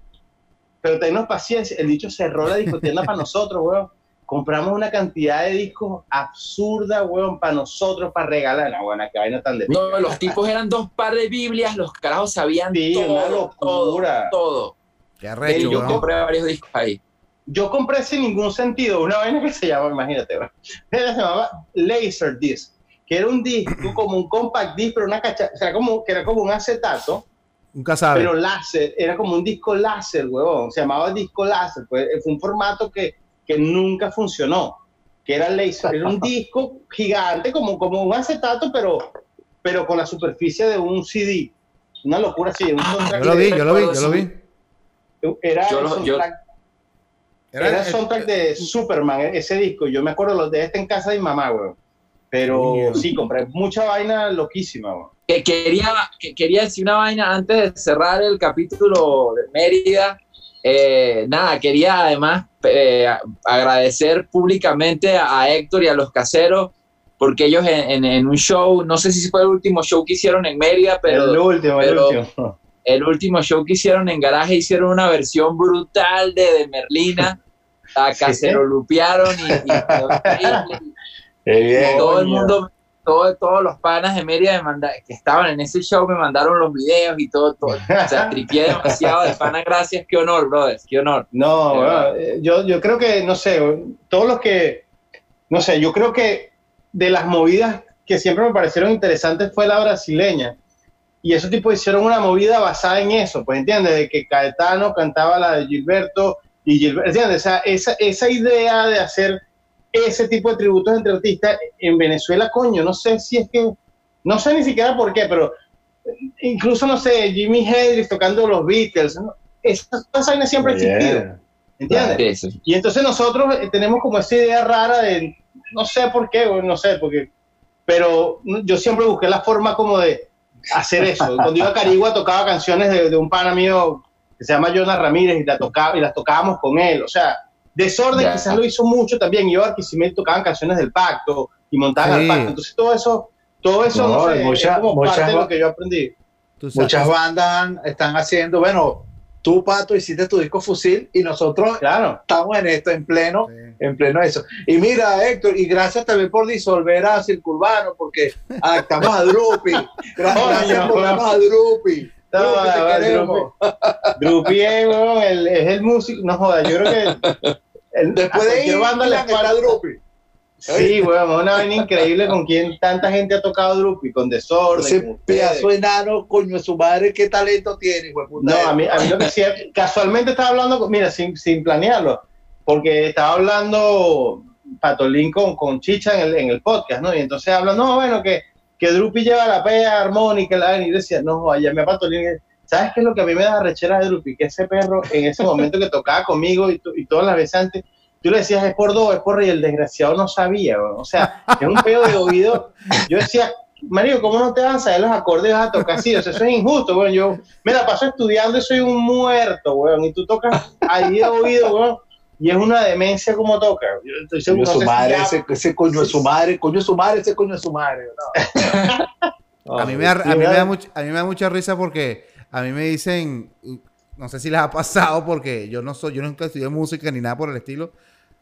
pero tennos paciencia. El dicho cerró la discotienda para nosotros, weón. Compramos una cantidad de discos absurda, weón, para nosotros, para regalar. No, bueno, que vaina tan de No, los tipos eran dos par de Biblias, los carajos sabían Sí, todo, una locura. todo, todo. Qué arrecho, yo Yo compré varios discos ahí. Yo compré sin ningún sentido una vaina que se llama, imagínate, weón. se llamaba Laserdisc, que era un disco como un compact disc, pero una cacha, o sea, como, que era como un acetato, Nunca sabe. pero láser, era como un disco láser, huevón, se llamaba disco láser, pues fue un formato que, que nunca funcionó, que era laser, era un disco gigante, como, como un acetato, pero, pero con la superficie de un CD, una locura así, un Yo lo vi, yo lo vi, yo lo vi. Era Yo el lo- yo- soundtrack era, el soundtrack de Superman, e- ese disco. Yo me acuerdo los de este en casa de mi mamá, weón. Pero sí, compré mucha vaina loquísima, weón. Que quería, que quería decir una vaina antes de cerrar el capítulo de Mérida. Eh, nada, quería además eh, agradecer públicamente a, a Héctor y a los caseros, porque ellos en, en- en un show, no sé si fue el último show que hicieron en Mérida, pero el último, pero- el último. el último show que hicieron en garaje hicieron una versión brutal de, de Merlina, la Sí. caserolupearon y, todo el mundo, todo- todos los panas de Mérida me manda- que estaban en ese show me mandaron los videos y todo, todo. o sea, tripié demasiado de pana, gracias, qué honor, brothers, qué honor. No, yo, yo creo que, no sé, todos los que, no sé, yo creo que de las movidas que siempre me parecieron interesantes fue la brasileña. Y esos tipos hicieron una movida basada en eso, pues entiendes, de que Caetano cantaba la de Gilberto y Gilberto, ¿entiendes? O sea, esa, esa idea de hacer ese tipo de tributos entre artistas en Venezuela, coño, no sé si es que, no sé ni siquiera por qué, pero incluso, no sé, Jimi Hendrix tocando los Beatles, ¿no? Esa, esa vaina siempre ha existido, Bien. ¿entiendes? Y entonces nosotros eh, tenemos como esa idea rara de, no sé por qué, no sé, porque, pero yo siempre busqué la forma como de hacer eso. Cuando iba a Carigua tocaba canciones de, de un pana mío que se llama Jonas Ramírez y, la tocaba, y las tocábamos con él. O sea, Desorden Ya. quizás lo hizo mucho también. Yo a Barquisimeto tocaban canciones del pacto y montaban Sí. al pacto. Entonces todo eso, todo eso, no, No, sé, y mucha- es como muchas parte de lo que yo aprendí. Muchas bandas están haciendo, bueno, tú, Pato, hiciste tu disco Fusil y nosotros Claro. estamos en esto, en pleno, Sí. en pleno eso. Y mira, Héctor, y gracias también por disolver a Circurbano, porque adaptamos a Drupi. Gra- Coño, gracias por darnos a Drupi. No, te queremos. Es, weón, el- es el músico. No joda, yo creo que. el- Después de ir, banda le para Drupi. Sí, weón, es una vaina increíble con quien tanta gente ha tocado Drupi, con Desorden. Ese pedazo enano, coño su madre, qué talento tiene, puta. No, a mí, a mí lo que sí, casualmente estaba hablando, con- mira, sin, sin planearlo, porque estaba hablando Patolín con, con Chicha en el, en el podcast, ¿no? Y entonces hablan, no, bueno, que, que Drupi lleva la pea armónica, la y decía, no, vaya, me a Patolín, ¿sabes qué es lo que a mí me da rechera de Drupi? Que ese perro, en ese momento que tocaba conmigo y, y todas las veces antes, tú le decías, es por dos, es por y el desgraciado no sabía, weón. o sea, es un pedo de oído. Yo decía, Mario, ¿cómo no te vas a saber los acordes vas a tocar así? O sea, eso es injusto, weón. Yo me la paso estudiando y soy un muerto, weón. Y tú tocas ahí de oído, weón. Y es una demencia como toca. Seguro, Coño no su si madre, ya- ese, ese coño de su madre, coño de su madre, ese coño de su madre. no. A mí, me da, a, mí me da much- a mí me da mucha risa porque a mí me dicen, no sé si les ha pasado porque yo no soy, yo nunca estudié música ni nada por el estilo,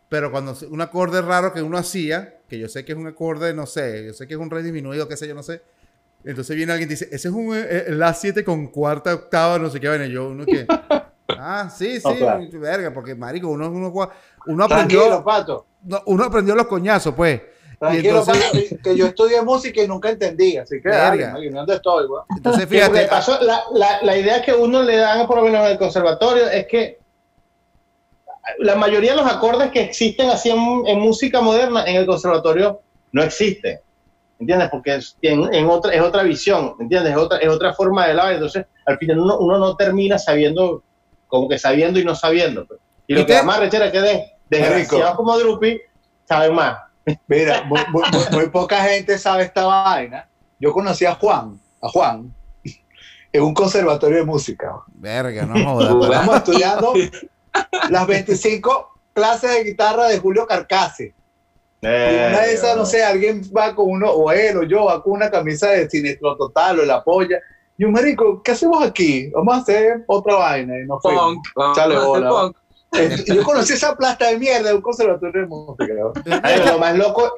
pero cuando un acorde raro que uno hacía, que yo sé que es un acorde, no sé, yo sé que es un re disminuido, qué sé yo, no sé, entonces viene alguien y dice, ese es un eh, eh, La 7 con cuarta octava, no sé qué, bueno, yo uno que, ah, sí, sí, No, claro. verga, porque marico, uno, uno, uno aprendió, Tranquilo, Pato. no, uno aprendió los coñazos, pues. Tranquilo, entonces- Pato, que- yo estudié música y nunca entendí, así que, Verga. ¿dónde estoy, weón? Entonces, fíjate, de paso, la, la, la idea que uno le dan, por lo menos en el conservatorio, es que la mayoría de los acordes que existen así en, en música moderna en el conservatorio no existen. ¿Entiendes? Porque es, en, en otra, es otra visión, ¿entiendes? Es otra, es otra forma de la Entonces, al final uno, uno no termina sabiendo, como que sabiendo y no sabiendo. pues. Y lo ¿Y que da más rechera que de, desgraciados como Drupi saben más. Mira, muy, muy- muy- muy poca gente sabe esta vaina. Yo conocí a Juan, a Juan, en un conservatorio de música. verga, no jodas. Uy. Estamos estudiando las 25 clases de guitarra de Julio Carcase. Y una de esas, no sé, alguien va con uno, o él o yo, va con una camisa de Sinestro Total o la polla. Y un marico, ¿qué hacemos aquí? Vamos a hacer otra vaina. Y nos fuimos. Punk, vamos Chale, a hacer bola. punk. Eh, Yo conocí esa plasta de mierda de un conservatorio de música. lo más loco,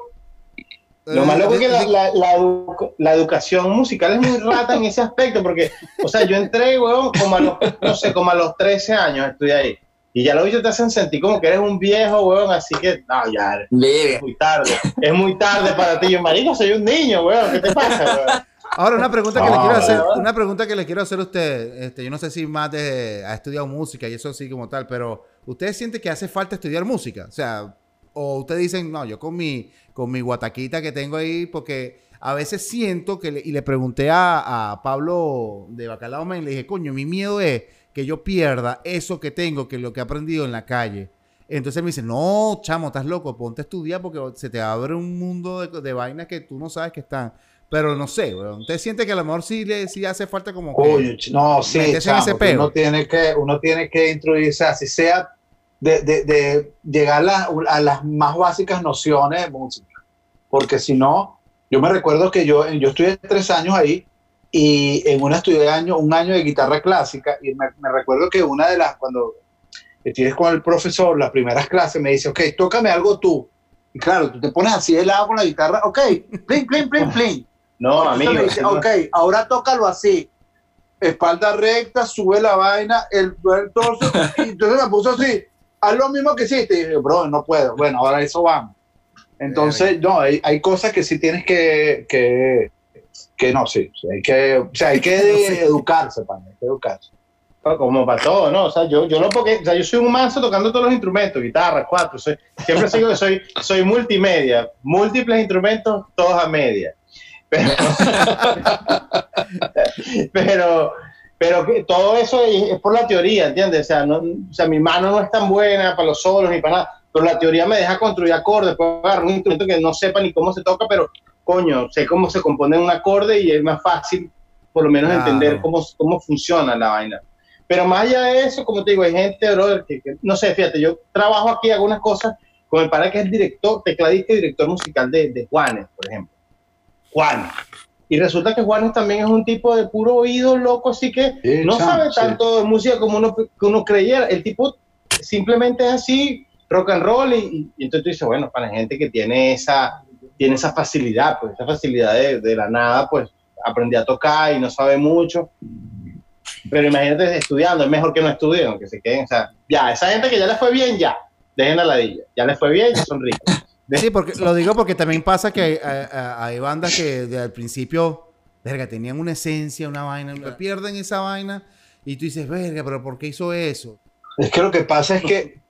Lo más loco es que la, la, la, edu- la educación musical es muy rata en ese aspecto, porque, o sea, yo entré, weón, como a los, no sé, como a los 13 años estudié ahí. Y ya los bichos te hacen sentir como que eres un viejo, weón, así que, no, ya, es muy tarde. Es muy tarde para ti. Yo, marico, soy un niño, weón, ¿qué te pasa, weón? Ahora, una pregunta que le Ah, quiero hacer, ¿verdad? una pregunta que le quiero hacer a usted, este, yo no sé si más de, ha estudiado música y eso sí como tal, pero ¿usted siente que hace falta estudiar música? O sea, o ustedes dicen, no, yo con mi, con mi guataquita que tengo ahí, porque a veces siento que, le- y le pregunté a, a Pablo de Bacalao Man, le dije, coño, mi miedo es que yo pierda eso que tengo, que lo que he aprendido en la calle. Entonces me dice, no, chamo, estás loco, ponte a estudiar porque se te abre un mundo de, de vainas que tú no sabes que están. Pero no sé. ¿Usted siente que a lo mejor sí, le, sí hace falta como que... No, sí, chamo, ese que uno tiene que, uno tiene que introducirse, así sea, de, de- de llegar a, a las más básicas nociones de música. Porque si no, yo me recuerdo que yo, yo estudié tres años ahí y en una estudié año, un año de guitarra clásica y me, me recuerdo que una de las, cuando estudié con el profesor, las primeras clases, me dice, ok, tócame algo tú. Y claro, tú te pones así de lado con la guitarra, ok, plin, plin, plin, plin. No, amigo. me dice, ok, ahora tócalo así. Espalda recta, sube la vaina, el, el torso, y entonces me puso así. Haz lo mismo que hiciste. Y dije, bro, no puedo. Bueno, ahora eso vamos. Entonces, no, hay, hay cosas que sí tienes que, que, que no, sí. Hay que, o sea, hay que educarse, pana, hay que educarse. Como para todo, ¿no? O sea, yo, yo no porque, o sea, yo soy un mazo tocando todos los instrumentos, guitarra, cuatro, soy, siempre digo que soy, soy multimedia, múltiples instrumentos, todos a media. Pero, pero, pero que todo eso es, por la teoría, ¿entiendes? O sea, no, o sea, mi mano no es tan buena para los solos ni para nada, pero la teoría me deja construir acordes, puedo agarrar un instrumento que no sepa ni cómo se toca, pero coño, sé cómo se compone un acorde y es más fácil por lo menos Claro. entender cómo, cómo funciona la vaina. Pero más allá de eso, como te digo, hay gente, brother, que, que- no sé, fíjate, yo trabajo aquí algunas cosas con el para que es director, tecladista y director musical de, de Juanes, por ejemplo. Juanes. Y resulta que Juanes también es un tipo de puro oído loco, así que Sí, no sabe sí. tanto de música como uno, que uno creyera. El tipo simplemente es así, rock and roll, y, entonces tú dices, bueno, para la gente que tiene esa, tiene esa facilidad, pues esa facilidad de, de la nada, pues aprendí a tocar y no sabe mucho. Pero imagínate estudiando, es mejor que no estudien, aunque se queden, o sea, ya, esa gente que ya le fue bien, ya, dejen la ladilla, ya les fue bien, ya son ricos. Sí, porque lo digo porque también pasa que hay, hay- hay bandas que desde el principio, verga, tenían una esencia, una vaina, pierden esa vaina y tú dices, verga, pero ¿por qué hizo eso? Es que lo que pasa es que,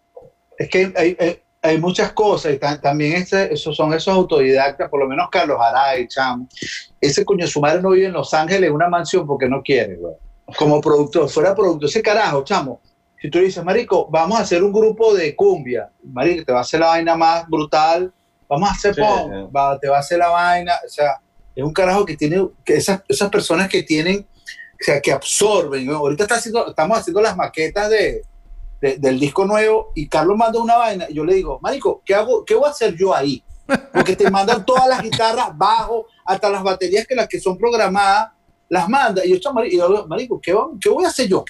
es que hay, hay- hay muchas cosas y ta- también ese- esos son esos autodidactas, por lo menos Carlos Aray, chamo. Ese coño su madre no vive en Los Ángeles en una mansión porque no quiere, güey. Como productor, fuera productor, ese carajo, chamo. Si tú dices, marico, vamos a hacer un grupo de cumbia, marico, te va a hacer la vaina más brutal, vamos a hacer Sí, punk, sí. va- te va a hacer la vaina, o sea, es un carajo que tiene, que esas, esas personas que tienen, o sea, que absorben, ¿no? ahorita está haciendo, estamos haciendo las maquetas de, de- del disco nuevo y Carlos manda una vaina y yo le digo, marico, ¿qué hago? ¿Qué voy a hacer yo ahí? Porque te mandan todas las guitarras, bajo, hasta las baterías que las que son programadas, las manda. Y yo, "Chamo, marico, ¿qué, ¿qué voy a hacer yo?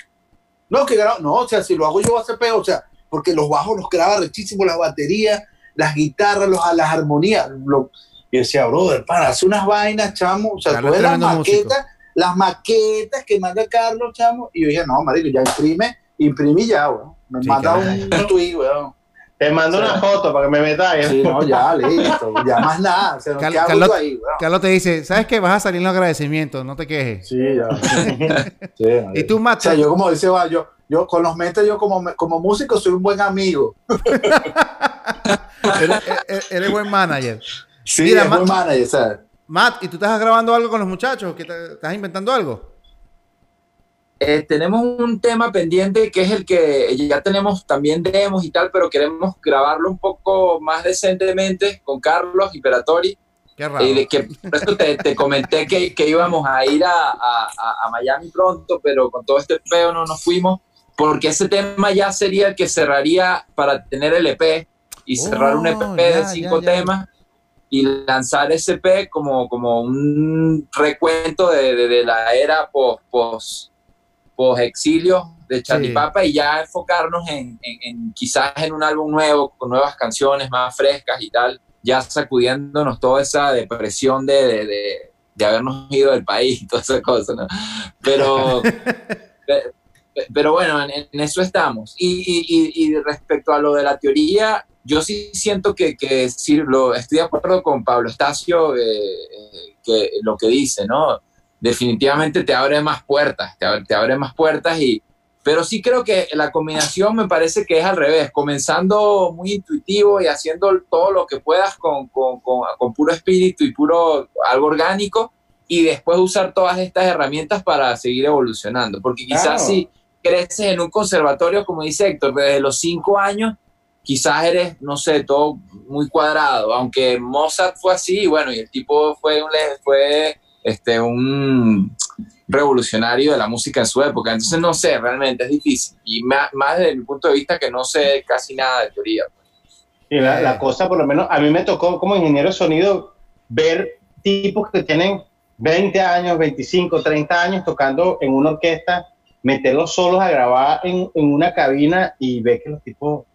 No, que grabo, no, o sea, si lo hago yo va a ser peor, o sea, porque los bajos los graba rechísimo, las baterías, las guitarras, los, las armonías. Lo, y yo decía, brother, para, hace unas vainas, chamo, o sea, tú ves es las músico. maquetas, las maquetas que manda Carlos, chamo, y yo dije, no, marico, ya imprime, imprimí ya, weón. Me Sí, manda un tweet, weón. Te mando una foto para que me metas ahí. Sí, no, ya, listo, ya más nada, o sea, no, Cal- ¿qué hago Carlos- ahí, te dice, ¿sabes qué? Vas a salir en los agradecimientos, no te quejes. Sí, ya. Sí, Y tú, O Matt, sea, yo como dice, va, yo, yo con los metes, yo como, como músico soy un buen amigo. eres, eres- eres buen manager. Sí, Mira, es ma- buen manager, ¿sabes? Matt, ¿y tú estás grabando algo con los muchachos? ¿Qué te- ¿Estás inventando algo? Eh, tenemos un tema pendiente que es el que ya tenemos también demos y tal, pero queremos grabarlo un poco más decentemente con Carlos y Peratori. Qué raro. Eh, que por eso te, te comenté que, que íbamos a ir a, a- a- Miami pronto, pero con todo este feo no nos fuimos, porque ese tema ya sería el que cerraría para tener el EP y cerrar un EP Oh, de cinco ya, ya. temas y lanzar ese EP como, como un recuento de, de- de la era post, post, post exilio de Chatipapa y ya enfocarnos en, en- en quizás en un álbum nuevo, con nuevas canciones más frescas y tal, ya sacudiéndonos toda esa depresión de, de, de- de habernos ido del país y todas esas cosas, ¿no? Pero, pe- pe- pero bueno, en, en eso estamos. Y, y- y- y respecto a lo de la teoría, yo sí siento que, que sí, lo, estoy de acuerdo con Pablo Estacio, eh, eh, que lo que dice, ¿no? Definitivamente te abre más puertas, te abre, te abre más puertas y... Pero sí creo que la combinación me parece que es al revés, comenzando muy intuitivo y haciendo todo lo que puedas con, con, con, con puro espíritu y puro algo orgánico y después usar todas estas herramientas para seguir evolucionando. Porque quizás Claro. si creces en un conservatorio, como dice Héctor, desde los cinco años, quizás eres, no sé, todo muy cuadrado, aunque Mozart fue así, y bueno, y el tipo fue un, fue, este, un revolucionario de la música en su época, entonces no sé, realmente es difícil, y más, más desde mi punto de vista que no sé casi nada de teoría. Y la, la cosa, por lo menos, a mí me tocó como ingeniero de sonido ver tipos que tienen 20 años, 25, 30 años tocando en una orquesta, meterlos solos a grabar en, en una cabina y ver que los tipos,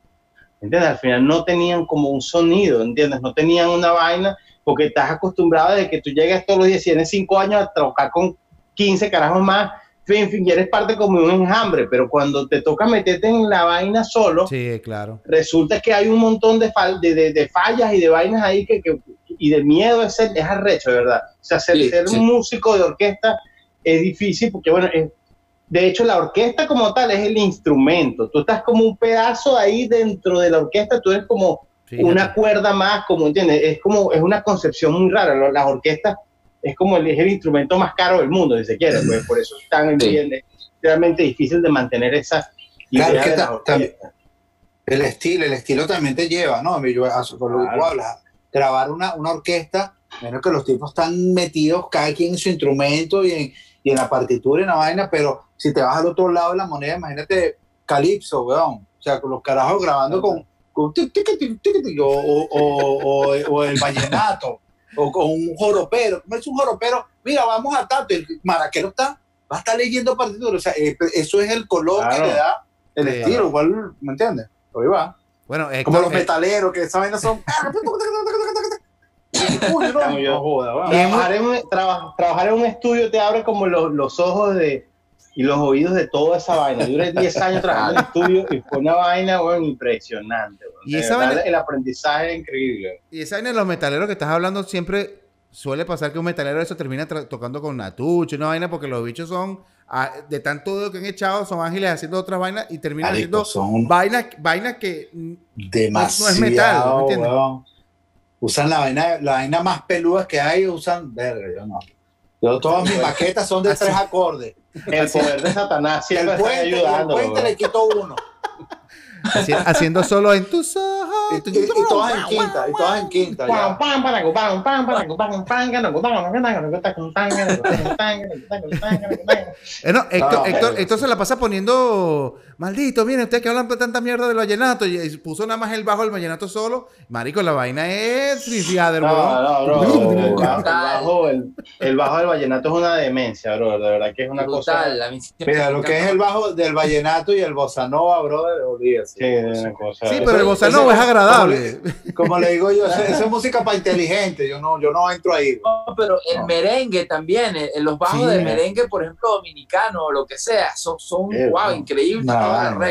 ¿entiendes? Al final no tenían como un sonido, ¿entiendes? No tenían una vaina, porque estás acostumbrado de que tú llegas todos los días, si tienes 5 años, a tocar con 15 carajos más, en fin, y eres parte como un enjambre, pero cuando te toca meterte en la vaina solo, Sí, claro. resulta que hay un montón de, fal- de, de- de fallas y de vainas ahí que, que- y de miedo es, ser, es arrecho, de verdad. O sea, ser, Sí, ser sí. músico de orquesta es difícil porque, bueno, es- de hecho la orquesta como tal es el instrumento. Tú estás como un pedazo ahí dentro de la orquesta, tú eres como Fíjate. una cuerda más, como entiendes, es como, es una concepción muy rara. Las orquestas es como el, es el instrumento más caro del mundo, si se quiere, pues por eso es tan Sí. bien- es realmente difícil de mantener esa idea Claro, que de las. El estilo, el estilo también te lleva, ¿no? Yo, a- con lo que tú Claro. hablas, grabar una, una orquesta, menos que los tipos están metidos cada quien en su instrumento y en, y en la partitura y en la vaina, pero si te vas al otro lado de la moneda, imagínate Calypso, weón. O sea, con los carajos grabando con, o, o, o- o- o el vallenato. o con un joropero. ¿Cómo es un joropero? Mira, vamos a tanto. El maraquero está, va a estar leyendo partituras. O sea, eh, eso es el color que Claro. le da el Sí. estilo. Igual, ¿me entiendes? Ahí va. Bueno, Como los eh, metaleros, que esa vaina son. Uy, no, no joda, Trabajar en, traba- trabajar en un estudio te abre como los, los ojos de, y los oídos de toda esa vaina. Duré 10 años trabajando en estudio y fue una vaina bueno, impresionante. bueno. Y esa verdad, vaina- El aprendizaje es increíble. Y esa vaina de los metaleros que estás hablando siempre suele pasar que un metalero eso termina tocando con Natucho, una vaina porque los bichos son ah, de tanto dedo que han echado, son ágiles haciendo otras vainas y terminan Marico, haciendo son vainas, vainas que demasiado. No es metal, ¿me entiendes? Usan la vaina, la vaina más peluda que hay, usan. Verga, yo no. Yo, todas mis maquetas son de Así. tres acordes. El poder de Satanás siempre el puente, le quitó uno. Haciendo solo en tus ojos. Y, todas en quinta, y todas en quinta. Se la pasa poniendo maldito, miren, ustedes que hablan de tanta mierda del vallenato, y, y puso nada más el bajo del vallenato solo. Marico, la vaina es No, no, bro. El bajo, el Brutal. bajo, el, el bajo del vallenato es una demencia, bro. De verdad que es una cosa. Brutal. A mí siempre Mira, lo que es el bajo del vallenato y el bossa nova, brother, olvídese. Sí, es una cosa. Sí, pero el bossa nova es agradable. Como le digo yo, esa es música para inteligente. Yo no, yo no entro ahí. No, pero el merengue también, eh, los bajos Sí. de merengue, por ejemplo, dominicano o lo que sea, son, son wow, increíbles No,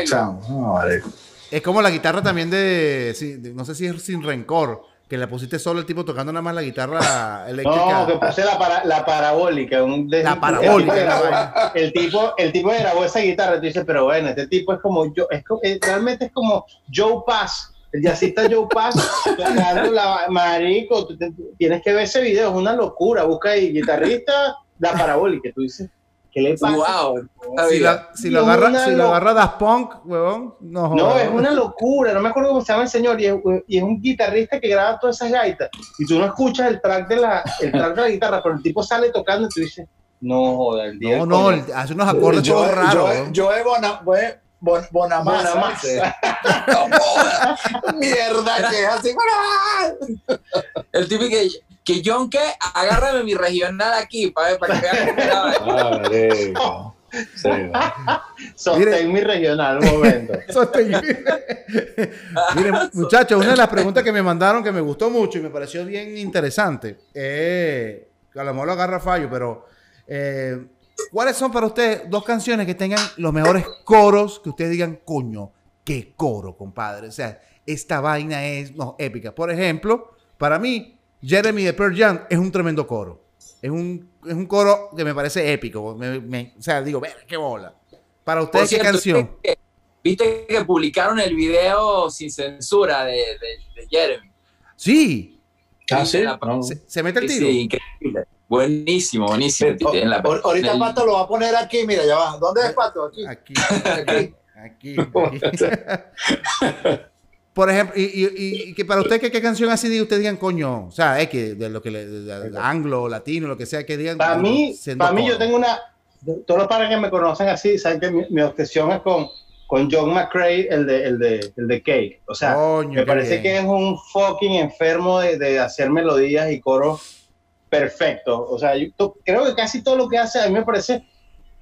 chamo, no, vale. Es como la guitarra también de, sí, de- no sé si es sin rencor, que le pusiste solo el tipo tocando nada más la guitarra eléctrica. No, que puse la, para, la parabólica. Un de- La parabólica, El tipo, la grabó, el, tipo, el tipo grabó esa guitarra, tú dices, pero bueno, este tipo es como yo, es realmente es como Joe Pass, el jazzista Joe Pass, tocando la marico, tú tienes que ver ese video, es una locura, busca ahí guitarrista, la parabólica, tú dices, ¿qué le pasa? Wow. si, la- si lo agarra, si lo agarra Das Punk, huevón, no No, jodas. es una locura, no me acuerdo cómo se llama el señor, y es, y es un guitarrista que graba todas esas gaitas, y tú no escuchas el track de la, el track de la guitarra, pero el tipo sale tocando y tú dices, no joda, el día No, no, coño". hace unos acordes Yo- todos raros. yo-. Yo he bona, Bon-. No joda. Mierda, que es así. El tipo que, que John, ¿qué? Agárrame mi regional aquí para ver, para que vean cómo. Sí, Sostén Mire. mi regional, un momento. Miren, muchachos, una de las preguntas que me mandaron que me gustó mucho y me pareció bien interesante, eh, a lo mejor lo agarra fallo, pero eh, ¿cuáles son para ustedes dos canciones que tengan los mejores coros que ustedes digan, coño, qué coro, compadre? O sea, esta vaina es no, épica. Por ejemplo, para mí, Jeremy de Pearl Jam es un tremendo coro. Es un, es un coro que me parece épico. Me- me- o sea, digo, ver, qué bola. Para ustedes, ¿qué canción? ¿viste que, viste que publicaron el video sin censura de, de, de Jeremy. Sí, Ah, sí. La- No. se, se mete el tiro. sí, increíble. Buenísimo, buenísimo. O- En la- o- ahorita en el- Pato lo va a poner aquí, mira, ya va. ¿Dónde es Pato? Aquí. Aquí, Aquí. aquí, aquí. Por ejemplo, y, y- y que para usted, ¿qué, qué canción así de ustedes digan, coño? O sea, es que de lo que le, de- de anglo, latino, lo que sea, que digan. Para mí, para mí yo tengo una... Todos los padres que me conocen así saben que mi, mi obsesión es con, con John McCrae, el de, el, de, el de Cake. O sea, Coño, me parece bien. que es un fucking enfermo de, de hacer melodías y coros perfectos. O sea, yo to- creo que casi todo lo que hace a mí me parece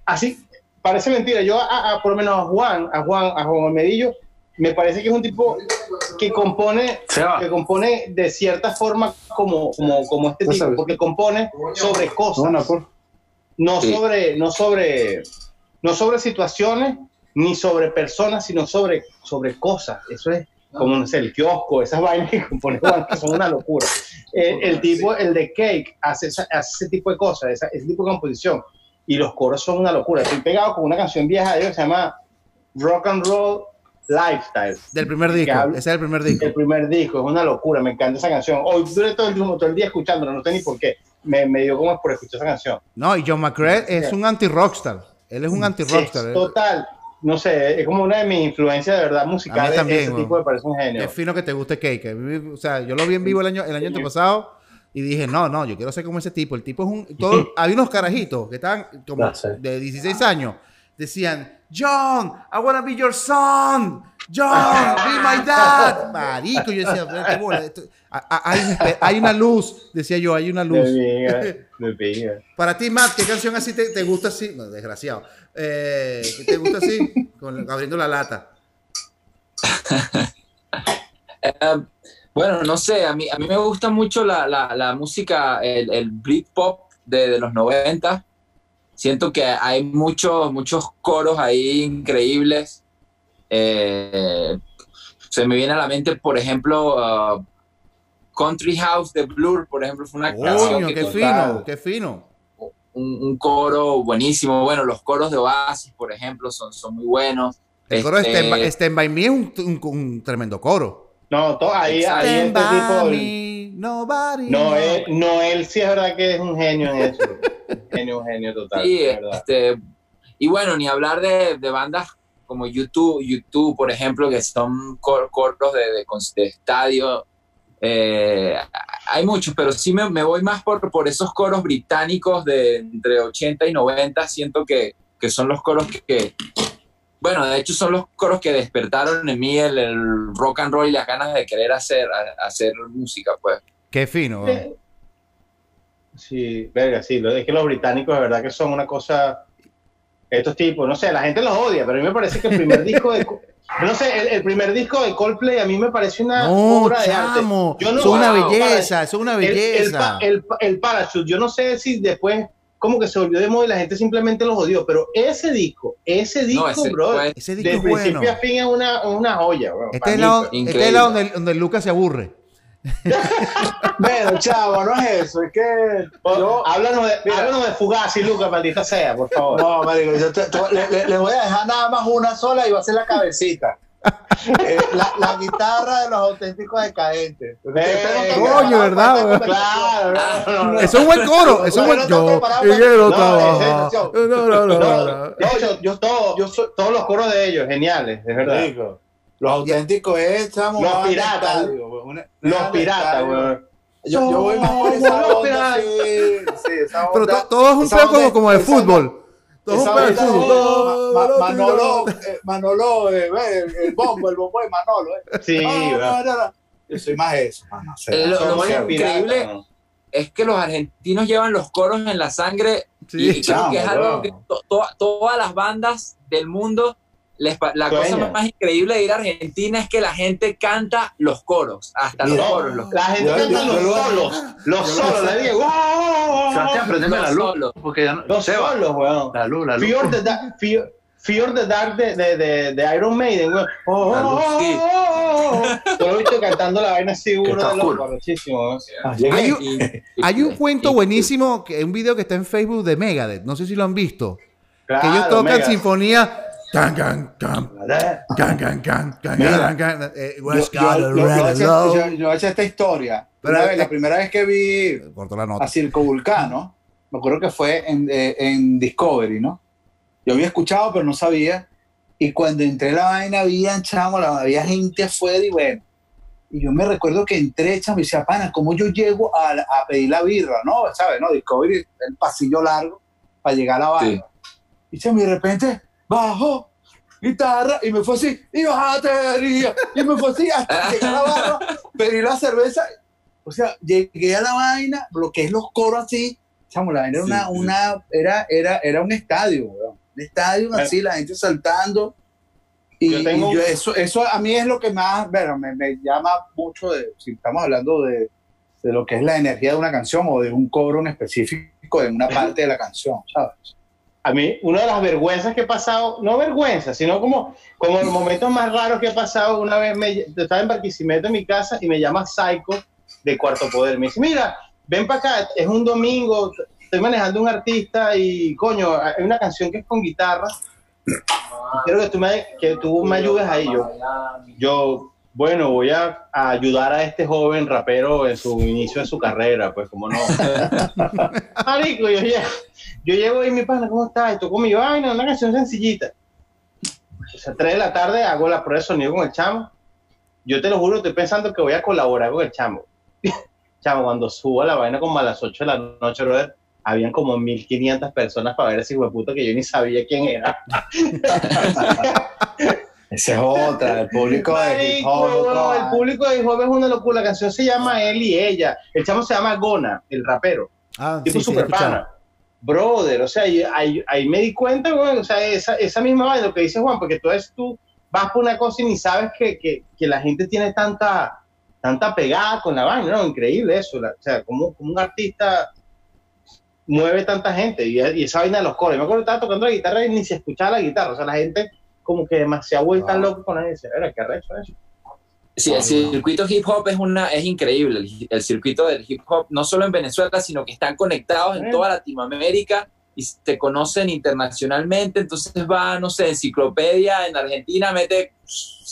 así, parece mentira. Yo, a, a- por lo menos a Juan, a Juan, a Juan Almedillo, me parece que es un tipo que compone, que compone de cierta forma como, como, como este tipo, sabes. porque compone sobre cosas. No, no, por- no Sí. sobre no sobre no sobre situaciones ni sobre personas sino sobre sobre cosas. Eso es como no sé el kiosco esas vainas que compone Juan que son una locura. El, el tipo el de Cake hace, esa- hace ese tipo de cosas esa- ese tipo de composición. Y los coros son una locura. Estoy pegado con una canción vieja de ellos que se llama Rock and Roll Lifestyle Del primer disco. Ese es el primer disco. el primer disco, es una locura, me encanta esa canción. Hoy duré todo el, todo el día escuchándola, no sé ni por qué. Me, me dio como por escuchar esa canción. No, y John McCrae es un anti-rockstar. Él es un anti-rockstar. Sí, total. No sé, es como una de mis influencias de verdad A musicales. mí también, Ese weón. tipo me parece un genio. Es fino que te guste Cake. O sea, yo lo vi en vivo el año, el año antepasado y dije, no, no, yo quiero ser como ese tipo. El tipo es un... Todo, había unos carajitos que estaban como sí. de 16 años. Decían, John, I wanna be your son. John, be my dad. Marico, yo decía, qué bola. Esto, hay, hay, una luz, decía yo, hay una luz. De de Para ti, Matt, ¿qué canción así te, te gusta así? No, desgraciado. Eh, ¿Qué te gusta así? Con, abriendo la lata. uh, bueno, no sé, a mí, a mí me gusta mucho la, la, la música, el, el Britpop de, de, los 90. Siento que hay muchos, muchos coros ahí increíbles. Eh, se me viene a la mente, por ejemplo, uh, Country House de Blur, por ejemplo, fue una canción que qué fino, qué fino. Un, un, coro buenísimo. Bueno, los coros de Oasis, por ejemplo, son, son muy buenos. El coro este, Stand, by, Stand by Me es un, un, un tremendo coro. No, todo, ahí, ahí este tipo. Me, nobody no, él, no, él sí es verdad que es un genio en eso. genio, un genio total. Sí, este, y bueno, ni hablar de, de, bandas como YouTube, YouTube, por ejemplo, que son cor cortos de, de, de estadio. Eh, hay muchos, pero sí me, me, voy más por, por esos coros británicos de entre 80 y 90. Siento que, que son los coros que, que bueno, de hecho son los coros que despertaron en mí el, el, rock and roll y las ganas de querer hacer, hacer música, pues. Qué fino. Eh, sí, verga, sí, es que los británicos de verdad que son una cosa, estos tipos, no sé, la gente los odia, pero a mí me parece que el primer disco de... No sé, el, el, primer disco de Coldplay a mí me parece una no, obra chamo, de arte. Yo no, es una wow, belleza, es una belleza. El, el, el, Parachute, yo no sé si después como que se volvió de moda y la gente simplemente los odió, pero ese disco, ese disco, no, ese, bro, ese disco de es principio bueno. a fin es una, una joya, bro. Este es, la, este es la donde, donde Lucas se aburre. bueno, chavo, no es eso, es que. Yo, háblanos, de, háblanos de Fugazi, Lucas, maldita sea, por favor. No, marico, yo te, te, le, le, le, voy a dejar nada más una sola y va a ser la cabecita. eh, la, la, guitarra de los auténticos decadentes. Eh, coño, ¿verdad? Claro, no, no, no. Es un buen coro, es un buen yo. Trabajar. No, no, no. De hecho, yo, todo, yo soy, todos los coros de ellos, geniales, de verdad. Rico. Los auténticos es, chamo, los piratas. Los piratas, weón. Yo, yo, voy más por esa onda, sí, sí, esa onda, Pero todo es un pedo como, como de fútbol. Todo un pedo de fútbol. Ma, ma, Manolo, eh, Manolo, eh, el, el, bombo, el bombo de Manolo. Eh. Sí, no, no, no, no, Yo soy más eso, mano. Eh, lo, lo más increíble es que los argentinos llevan los coros en la sangre Sí, y, y creo chamo, que es algo que to, to, todas las bandas del mundo les, la cosa más increíble de ir a Argentina es que la gente canta los coros, hasta Mira, los coros. Los, La gente Yo- canta yo- los yo lo- solos, los solos, la digo. Sebastián, prendeme los la luz. solos. Porque ya no. Los Seba, solos, weón. la luz, la luz. Fear the, Dark, Fear, Fear the Dark de, de, de, de Iron Maiden, weón. Oh, La luz, oh, sí. oh, oh. Yo lo he visto cantando la vaina así, uno de los weón. Ah. Hay un, hay un cuento buenísimo, que, un video que está en Facebook de Megadeth, no sé si lo han visto, que ellos Claro, tocan mega. sinfonía. Can, can, can, can, can, Mira. can, can, eh, Yo, yo eché esta historia. Pero, Una vez, eh, la primera vez que vi Cortó la nota. a Circo Vulcano, me acuerdo que fue en, eh, en Discovery, ¿no? Yo había escuchado, pero no sabía. Y cuando entré la vaina, había, chamo, la- había gente afuera y bueno. Y yo me recuerdo que entré, chamo, y decía, pana, ¿cómo yo llego a, a pedir la birra? ¿No? ¿Sabes? No, Discovery, el pasillo largo para llegar a la vaina. Y chamo, y de repente, bajo, guitarra, y me fue así, y batería, y me fue así, hasta llegar a la barra, pedí la cerveza. O sea, llegué a la vaina, lo que es los coros así, chamo, la vaina era, Sí, una, sí. una, era, era, era un estadio, weón. Un estadio así, la gente saltando. Y, Yo tengo y yo- eso, eso a mí es lo que más, bueno, me, me llama mucho de, si estamos hablando de, de lo que es la energía de una canción o de un coro en específico de una parte de la canción, ¿sabes? A mí, una de las vergüenzas que he pasado, no vergüenza, sino como, como los momentos más raros que he pasado, una vez me, estaba en Barquisimeto en mi casa y me llama Psycho de Cuarto Poder. Me dice, mira, ven para acá, es un domingo, estoy manejando un artista y, coño, hay una canción que es con guitarra. Quiero que tú me, que tú me ayudes ahí. Yo, yo bueno, voy a, a ayudar a este joven rapero en su inicio de su carrera, pues como no. Marico, yo llego, yo llego ahí, mi pana, ¿cómo estás? Y toco mi vaina, una canción sencillita. O sea, 3 de la tarde hago la prueba de sonido con el chamo. Yo te lo juro, estoy pensando que voy a colaborar con el chamo. chamo, cuando subo a la vaina como a las 8 de la noche, brother, habían como 1500 personas para ver ese hijo de puta que yo ni sabía quién era. Esa es otra, el público de hip hop. Marico, no, el público de hip hop es una locura. La canción se llama Él y Ella. El chamo se llama Gona, el rapero. Ah, Tipo sí, sí, super escuchado. pana. Brother, o sea, ahí, ahí- ahí me di cuenta, güey, o sea, esa, esa misma vaina, lo que dice Juan, porque tú, es, tú vas por una cosa y ni sabes que, que, que la gente tiene tanta, tanta pegada con la vaina, ¿no? Increíble eso, la- o sea, como, como un artista mueve tanta gente y, y esa vaina de los coros. Yo Me acuerdo que estaba tocando la guitarra y ni se escuchaba la guitarra, o sea, la gente como que demasiado vuelta Ah. loca con eso. Dice, "Era, qué arrecho eso. Sí, el circuito hip hop es una es increíble. El, el circuito del hip hop, no solo en Venezuela, sino que están conectados en toda Latinoamérica y se conocen internacionalmente. Entonces va, no sé, enciclopedia en Argentina mete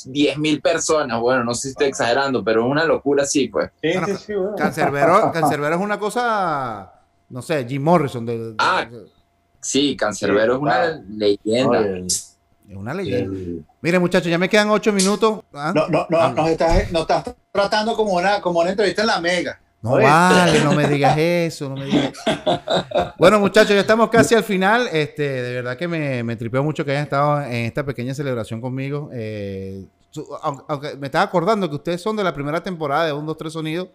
10.000 personas. Bueno, no sé si estoy exagerando, pero es una locura así, pues. Sí, Bueno, sí, sí, güey. Cancerbero, Cancerbero es una cosa, no sé, Jim Morrison. de- de- Ah, Sí, Cancerbero Sí, es una claro. leyenda. Oye, es una leyenda. el- Mire, muchachos, ya me quedan ocho minutos. ¿Ah? No, no, no, Ah. nos estás, nos estás tratando como una, como una entrevista en la mega. No Oye. vale, no me digas eso, no me digas. Bueno, muchachos, ya estamos casi al final. Este, de verdad que me, me tripeó mucho que hayan estado en esta pequeña celebración conmigo. Eh, su- aunque, aunque me estaba acordando que ustedes son de la primera temporada de 1, 2, 3 Sonidos.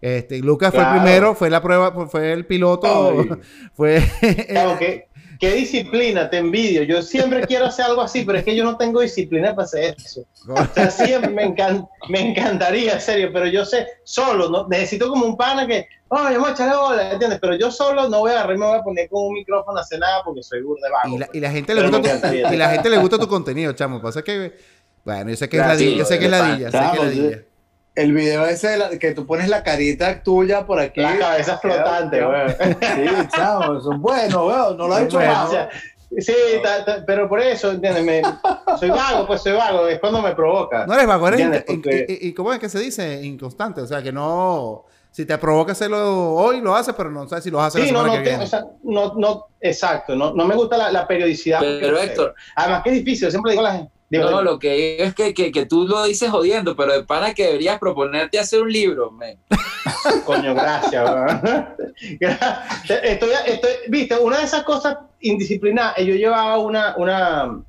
Este, Lucas fue el Claro. primero, fue la prueba, fue el piloto, Ay. fue Claro, ¿qué, qué disciplina, te envidio. Yo siempre quiero hacer algo así, pero es que yo no tengo disciplina para hacer eso. O sea, siempre me, encan- me encantaría, en serio, pero yo sé, solo, ¿no? necesito como un pana que, oye, vamos a echarle bola, ¿entiendes? Pero yo solo no voy a agarrar me voy a poner con un micrófono a hacer nada porque soy burda vago. y la, y la gente le gusta tu, y la gente le gusta tu contenido, chamo. Pasa que bueno, yo sé que es ladilla, yo sé que es ladilla, sé que es Chamo, ladilla. El video ese de la- que tú pones la carita tuya por aquí. La cabeza flotante, güey. Sí, chamo, eso es bueno, weón, no lo ha hecho Bueno. más. O sea, sí, ta- ta- pero por eso, ¿entiendes? Me- soy vago, pues soy vago, es cuando me provoca. No eres vago, eres Porque- y, y- y ¿cómo es que se dice? Inconstante, o sea, que no... Si te provoca hacerlo hoy, lo haces, pero no sabes si lo hacer Sí, la no, semana no, que tengo- viene. o sea, no, no, exacto, no, no me gusta la, la periodicidad. Pero, Héctor, Además que es difícil, siempre digo a la gente. Digo, no, lo que digo es que, que, que tú lo dices jodiendo, pero de pana que deberías proponerte hacer un libro, men. Coño, gracias. estoy, estoy, viste, una de esas cosas indisciplinadas, yo llevaba una, una,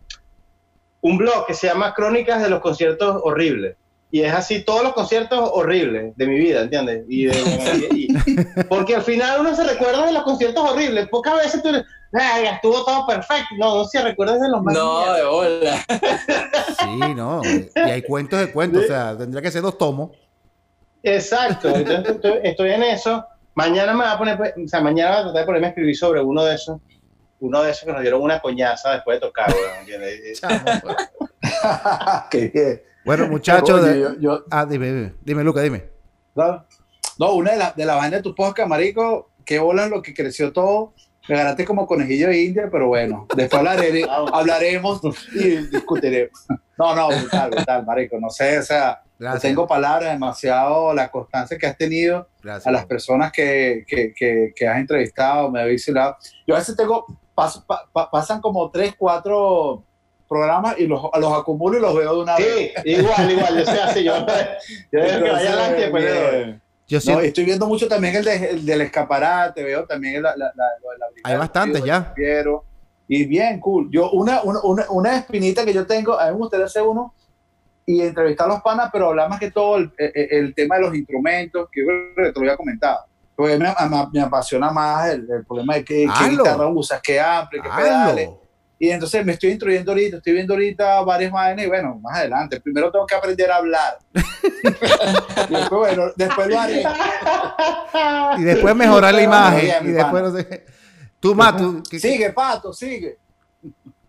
un blog que se llama Crónicas de los conciertos horribles. Y es así, todos los conciertos horribles de mi vida, ¿entiendes? Y de- y- y- porque al final uno se recuerda de los conciertos horribles. Pocas veces tú, "Ay, estuvo todo perfecto. No, no se recuerda de los más No, de bola. Sí, no. Y hay cuentos de cuentos, o sea, tendría que ser dos tomos. Exacto, entonces estoy, estoy en eso. Mañana me va a poner, o sea, mañana voy a tratar de ponerme a escribir sobre uno de esos, uno de esos que nos dieron una coñaza después de tocar, weón, ¿entiendes? Chamo, pues. Qué bien. Bueno, muchachos, Oye, de- yo- yo- ah, dime, dime, dime, Luca, dime. no, no, una de las de la vaina de tu podcast, marico, qué bola lo que creció todo. Me ganaste como conejillo de India, pero bueno, después hablaré- hablaremos y discutiremos. No, no, brutal, brutal, marico. No sé, o sea, no tengo palabras, demasiado la constancia que has tenido Gracias. a las personas que, que, que, que has entrevistado, me habéis visitado. Yo a veces tengo, paso- pa- pa- pasan como tres, cuatro programas y los, los acumulo y los veo de una vez. Sí, igual, igual, yo sé así, yo, yo que vaya adelante, bien. Yo No, siento, y estoy viendo mucho también el, de- el del escaparate, veo también la, la, la- la brigada Hay bastantes ya. Y bien, cool. Yo, una, una, una, una espinita que yo tengo, a mí me gustaría hacer uno y entrevistar a los panas, pero hablar más que todo el, el- el tema de los instrumentos, que yo creo que te lo había comentado. Porque me, me- me apasiona más el, el problema de qué, qué guitarra usas, qué ampli, qué pedales. Y entonces me estoy instruyendo ahorita, estoy viendo ahorita varias vainas y bueno, más adelante. Primero tengo que aprender a hablar. y después, bueno, después lo haré. Y después mejorar la imagen. y después, no sé. Tú, Matt, tú, ¿qué, Sigue, pato, sigue.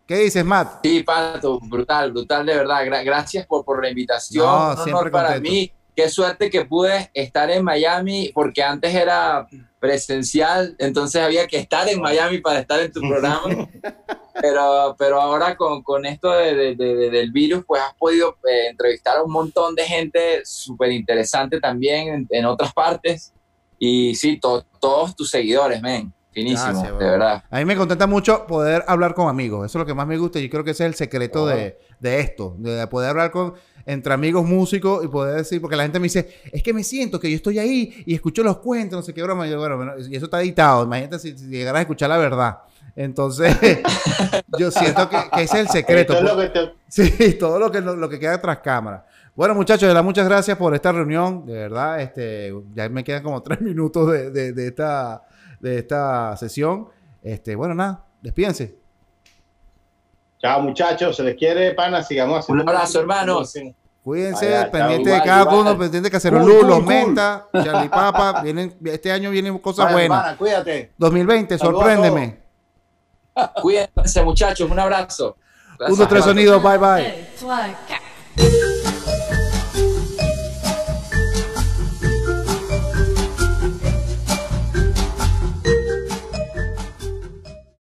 qué dices, Matt? Sí, Pato, brutal, brutal, de verdad. Gra- gracias por, por la invitación. No, Un honor siempre para contento. mí. Qué suerte que pude estar en Miami, porque antes era presencial, entonces había que estar en Miami para estar en tu programa. pero, pero ahora con, con esto de- de- de- de- del virus, pues has podido eh, entrevistar a un montón de gente súper interesante también en, en otras partes. Y sí, to- todos tus seguidores, men. Finísimo, Gracias, de bro. verdad. A mí me contenta mucho poder hablar con amigos. Eso es lo que más me gusta. y Yo creo que ese es el secreto de, de esto. De poder hablar con entre amigos músicos y poder decir, porque la gente me dice, es que me siento que yo estoy ahí y escucho los cuentos, no sé qué broma. Y yo, bueno, bueno, y eso está editado. Imagínate si, si llegaras a escuchar la verdad. Entonces, yo siento que, que ese es el secreto. Es lo pues. que te- Sí, todo lo que, lo, lo que queda tras cámara. Bueno, muchachos, de muchas gracias por esta reunión. De verdad, este, ya me quedan como tres minutos de, de- de esta, de esta sesión. Este, bueno, nada, despídense. Chao, muchachos. Se les quiere, pana. Sigamos haciendo. Un abrazo, hermanos. Cuídense, chao, pendiente de cada igual. uno, pendiente de Cacerolú, Cool, cool, Los cool. Menta, Charlie Papa. Vienen, este año vienen cosas Vale, buenas. hermana, cuídate. 2020, Saludos sorpréndeme. Cuídense, muchachos. Un abrazo. Uno, tres sonidos, bye bye.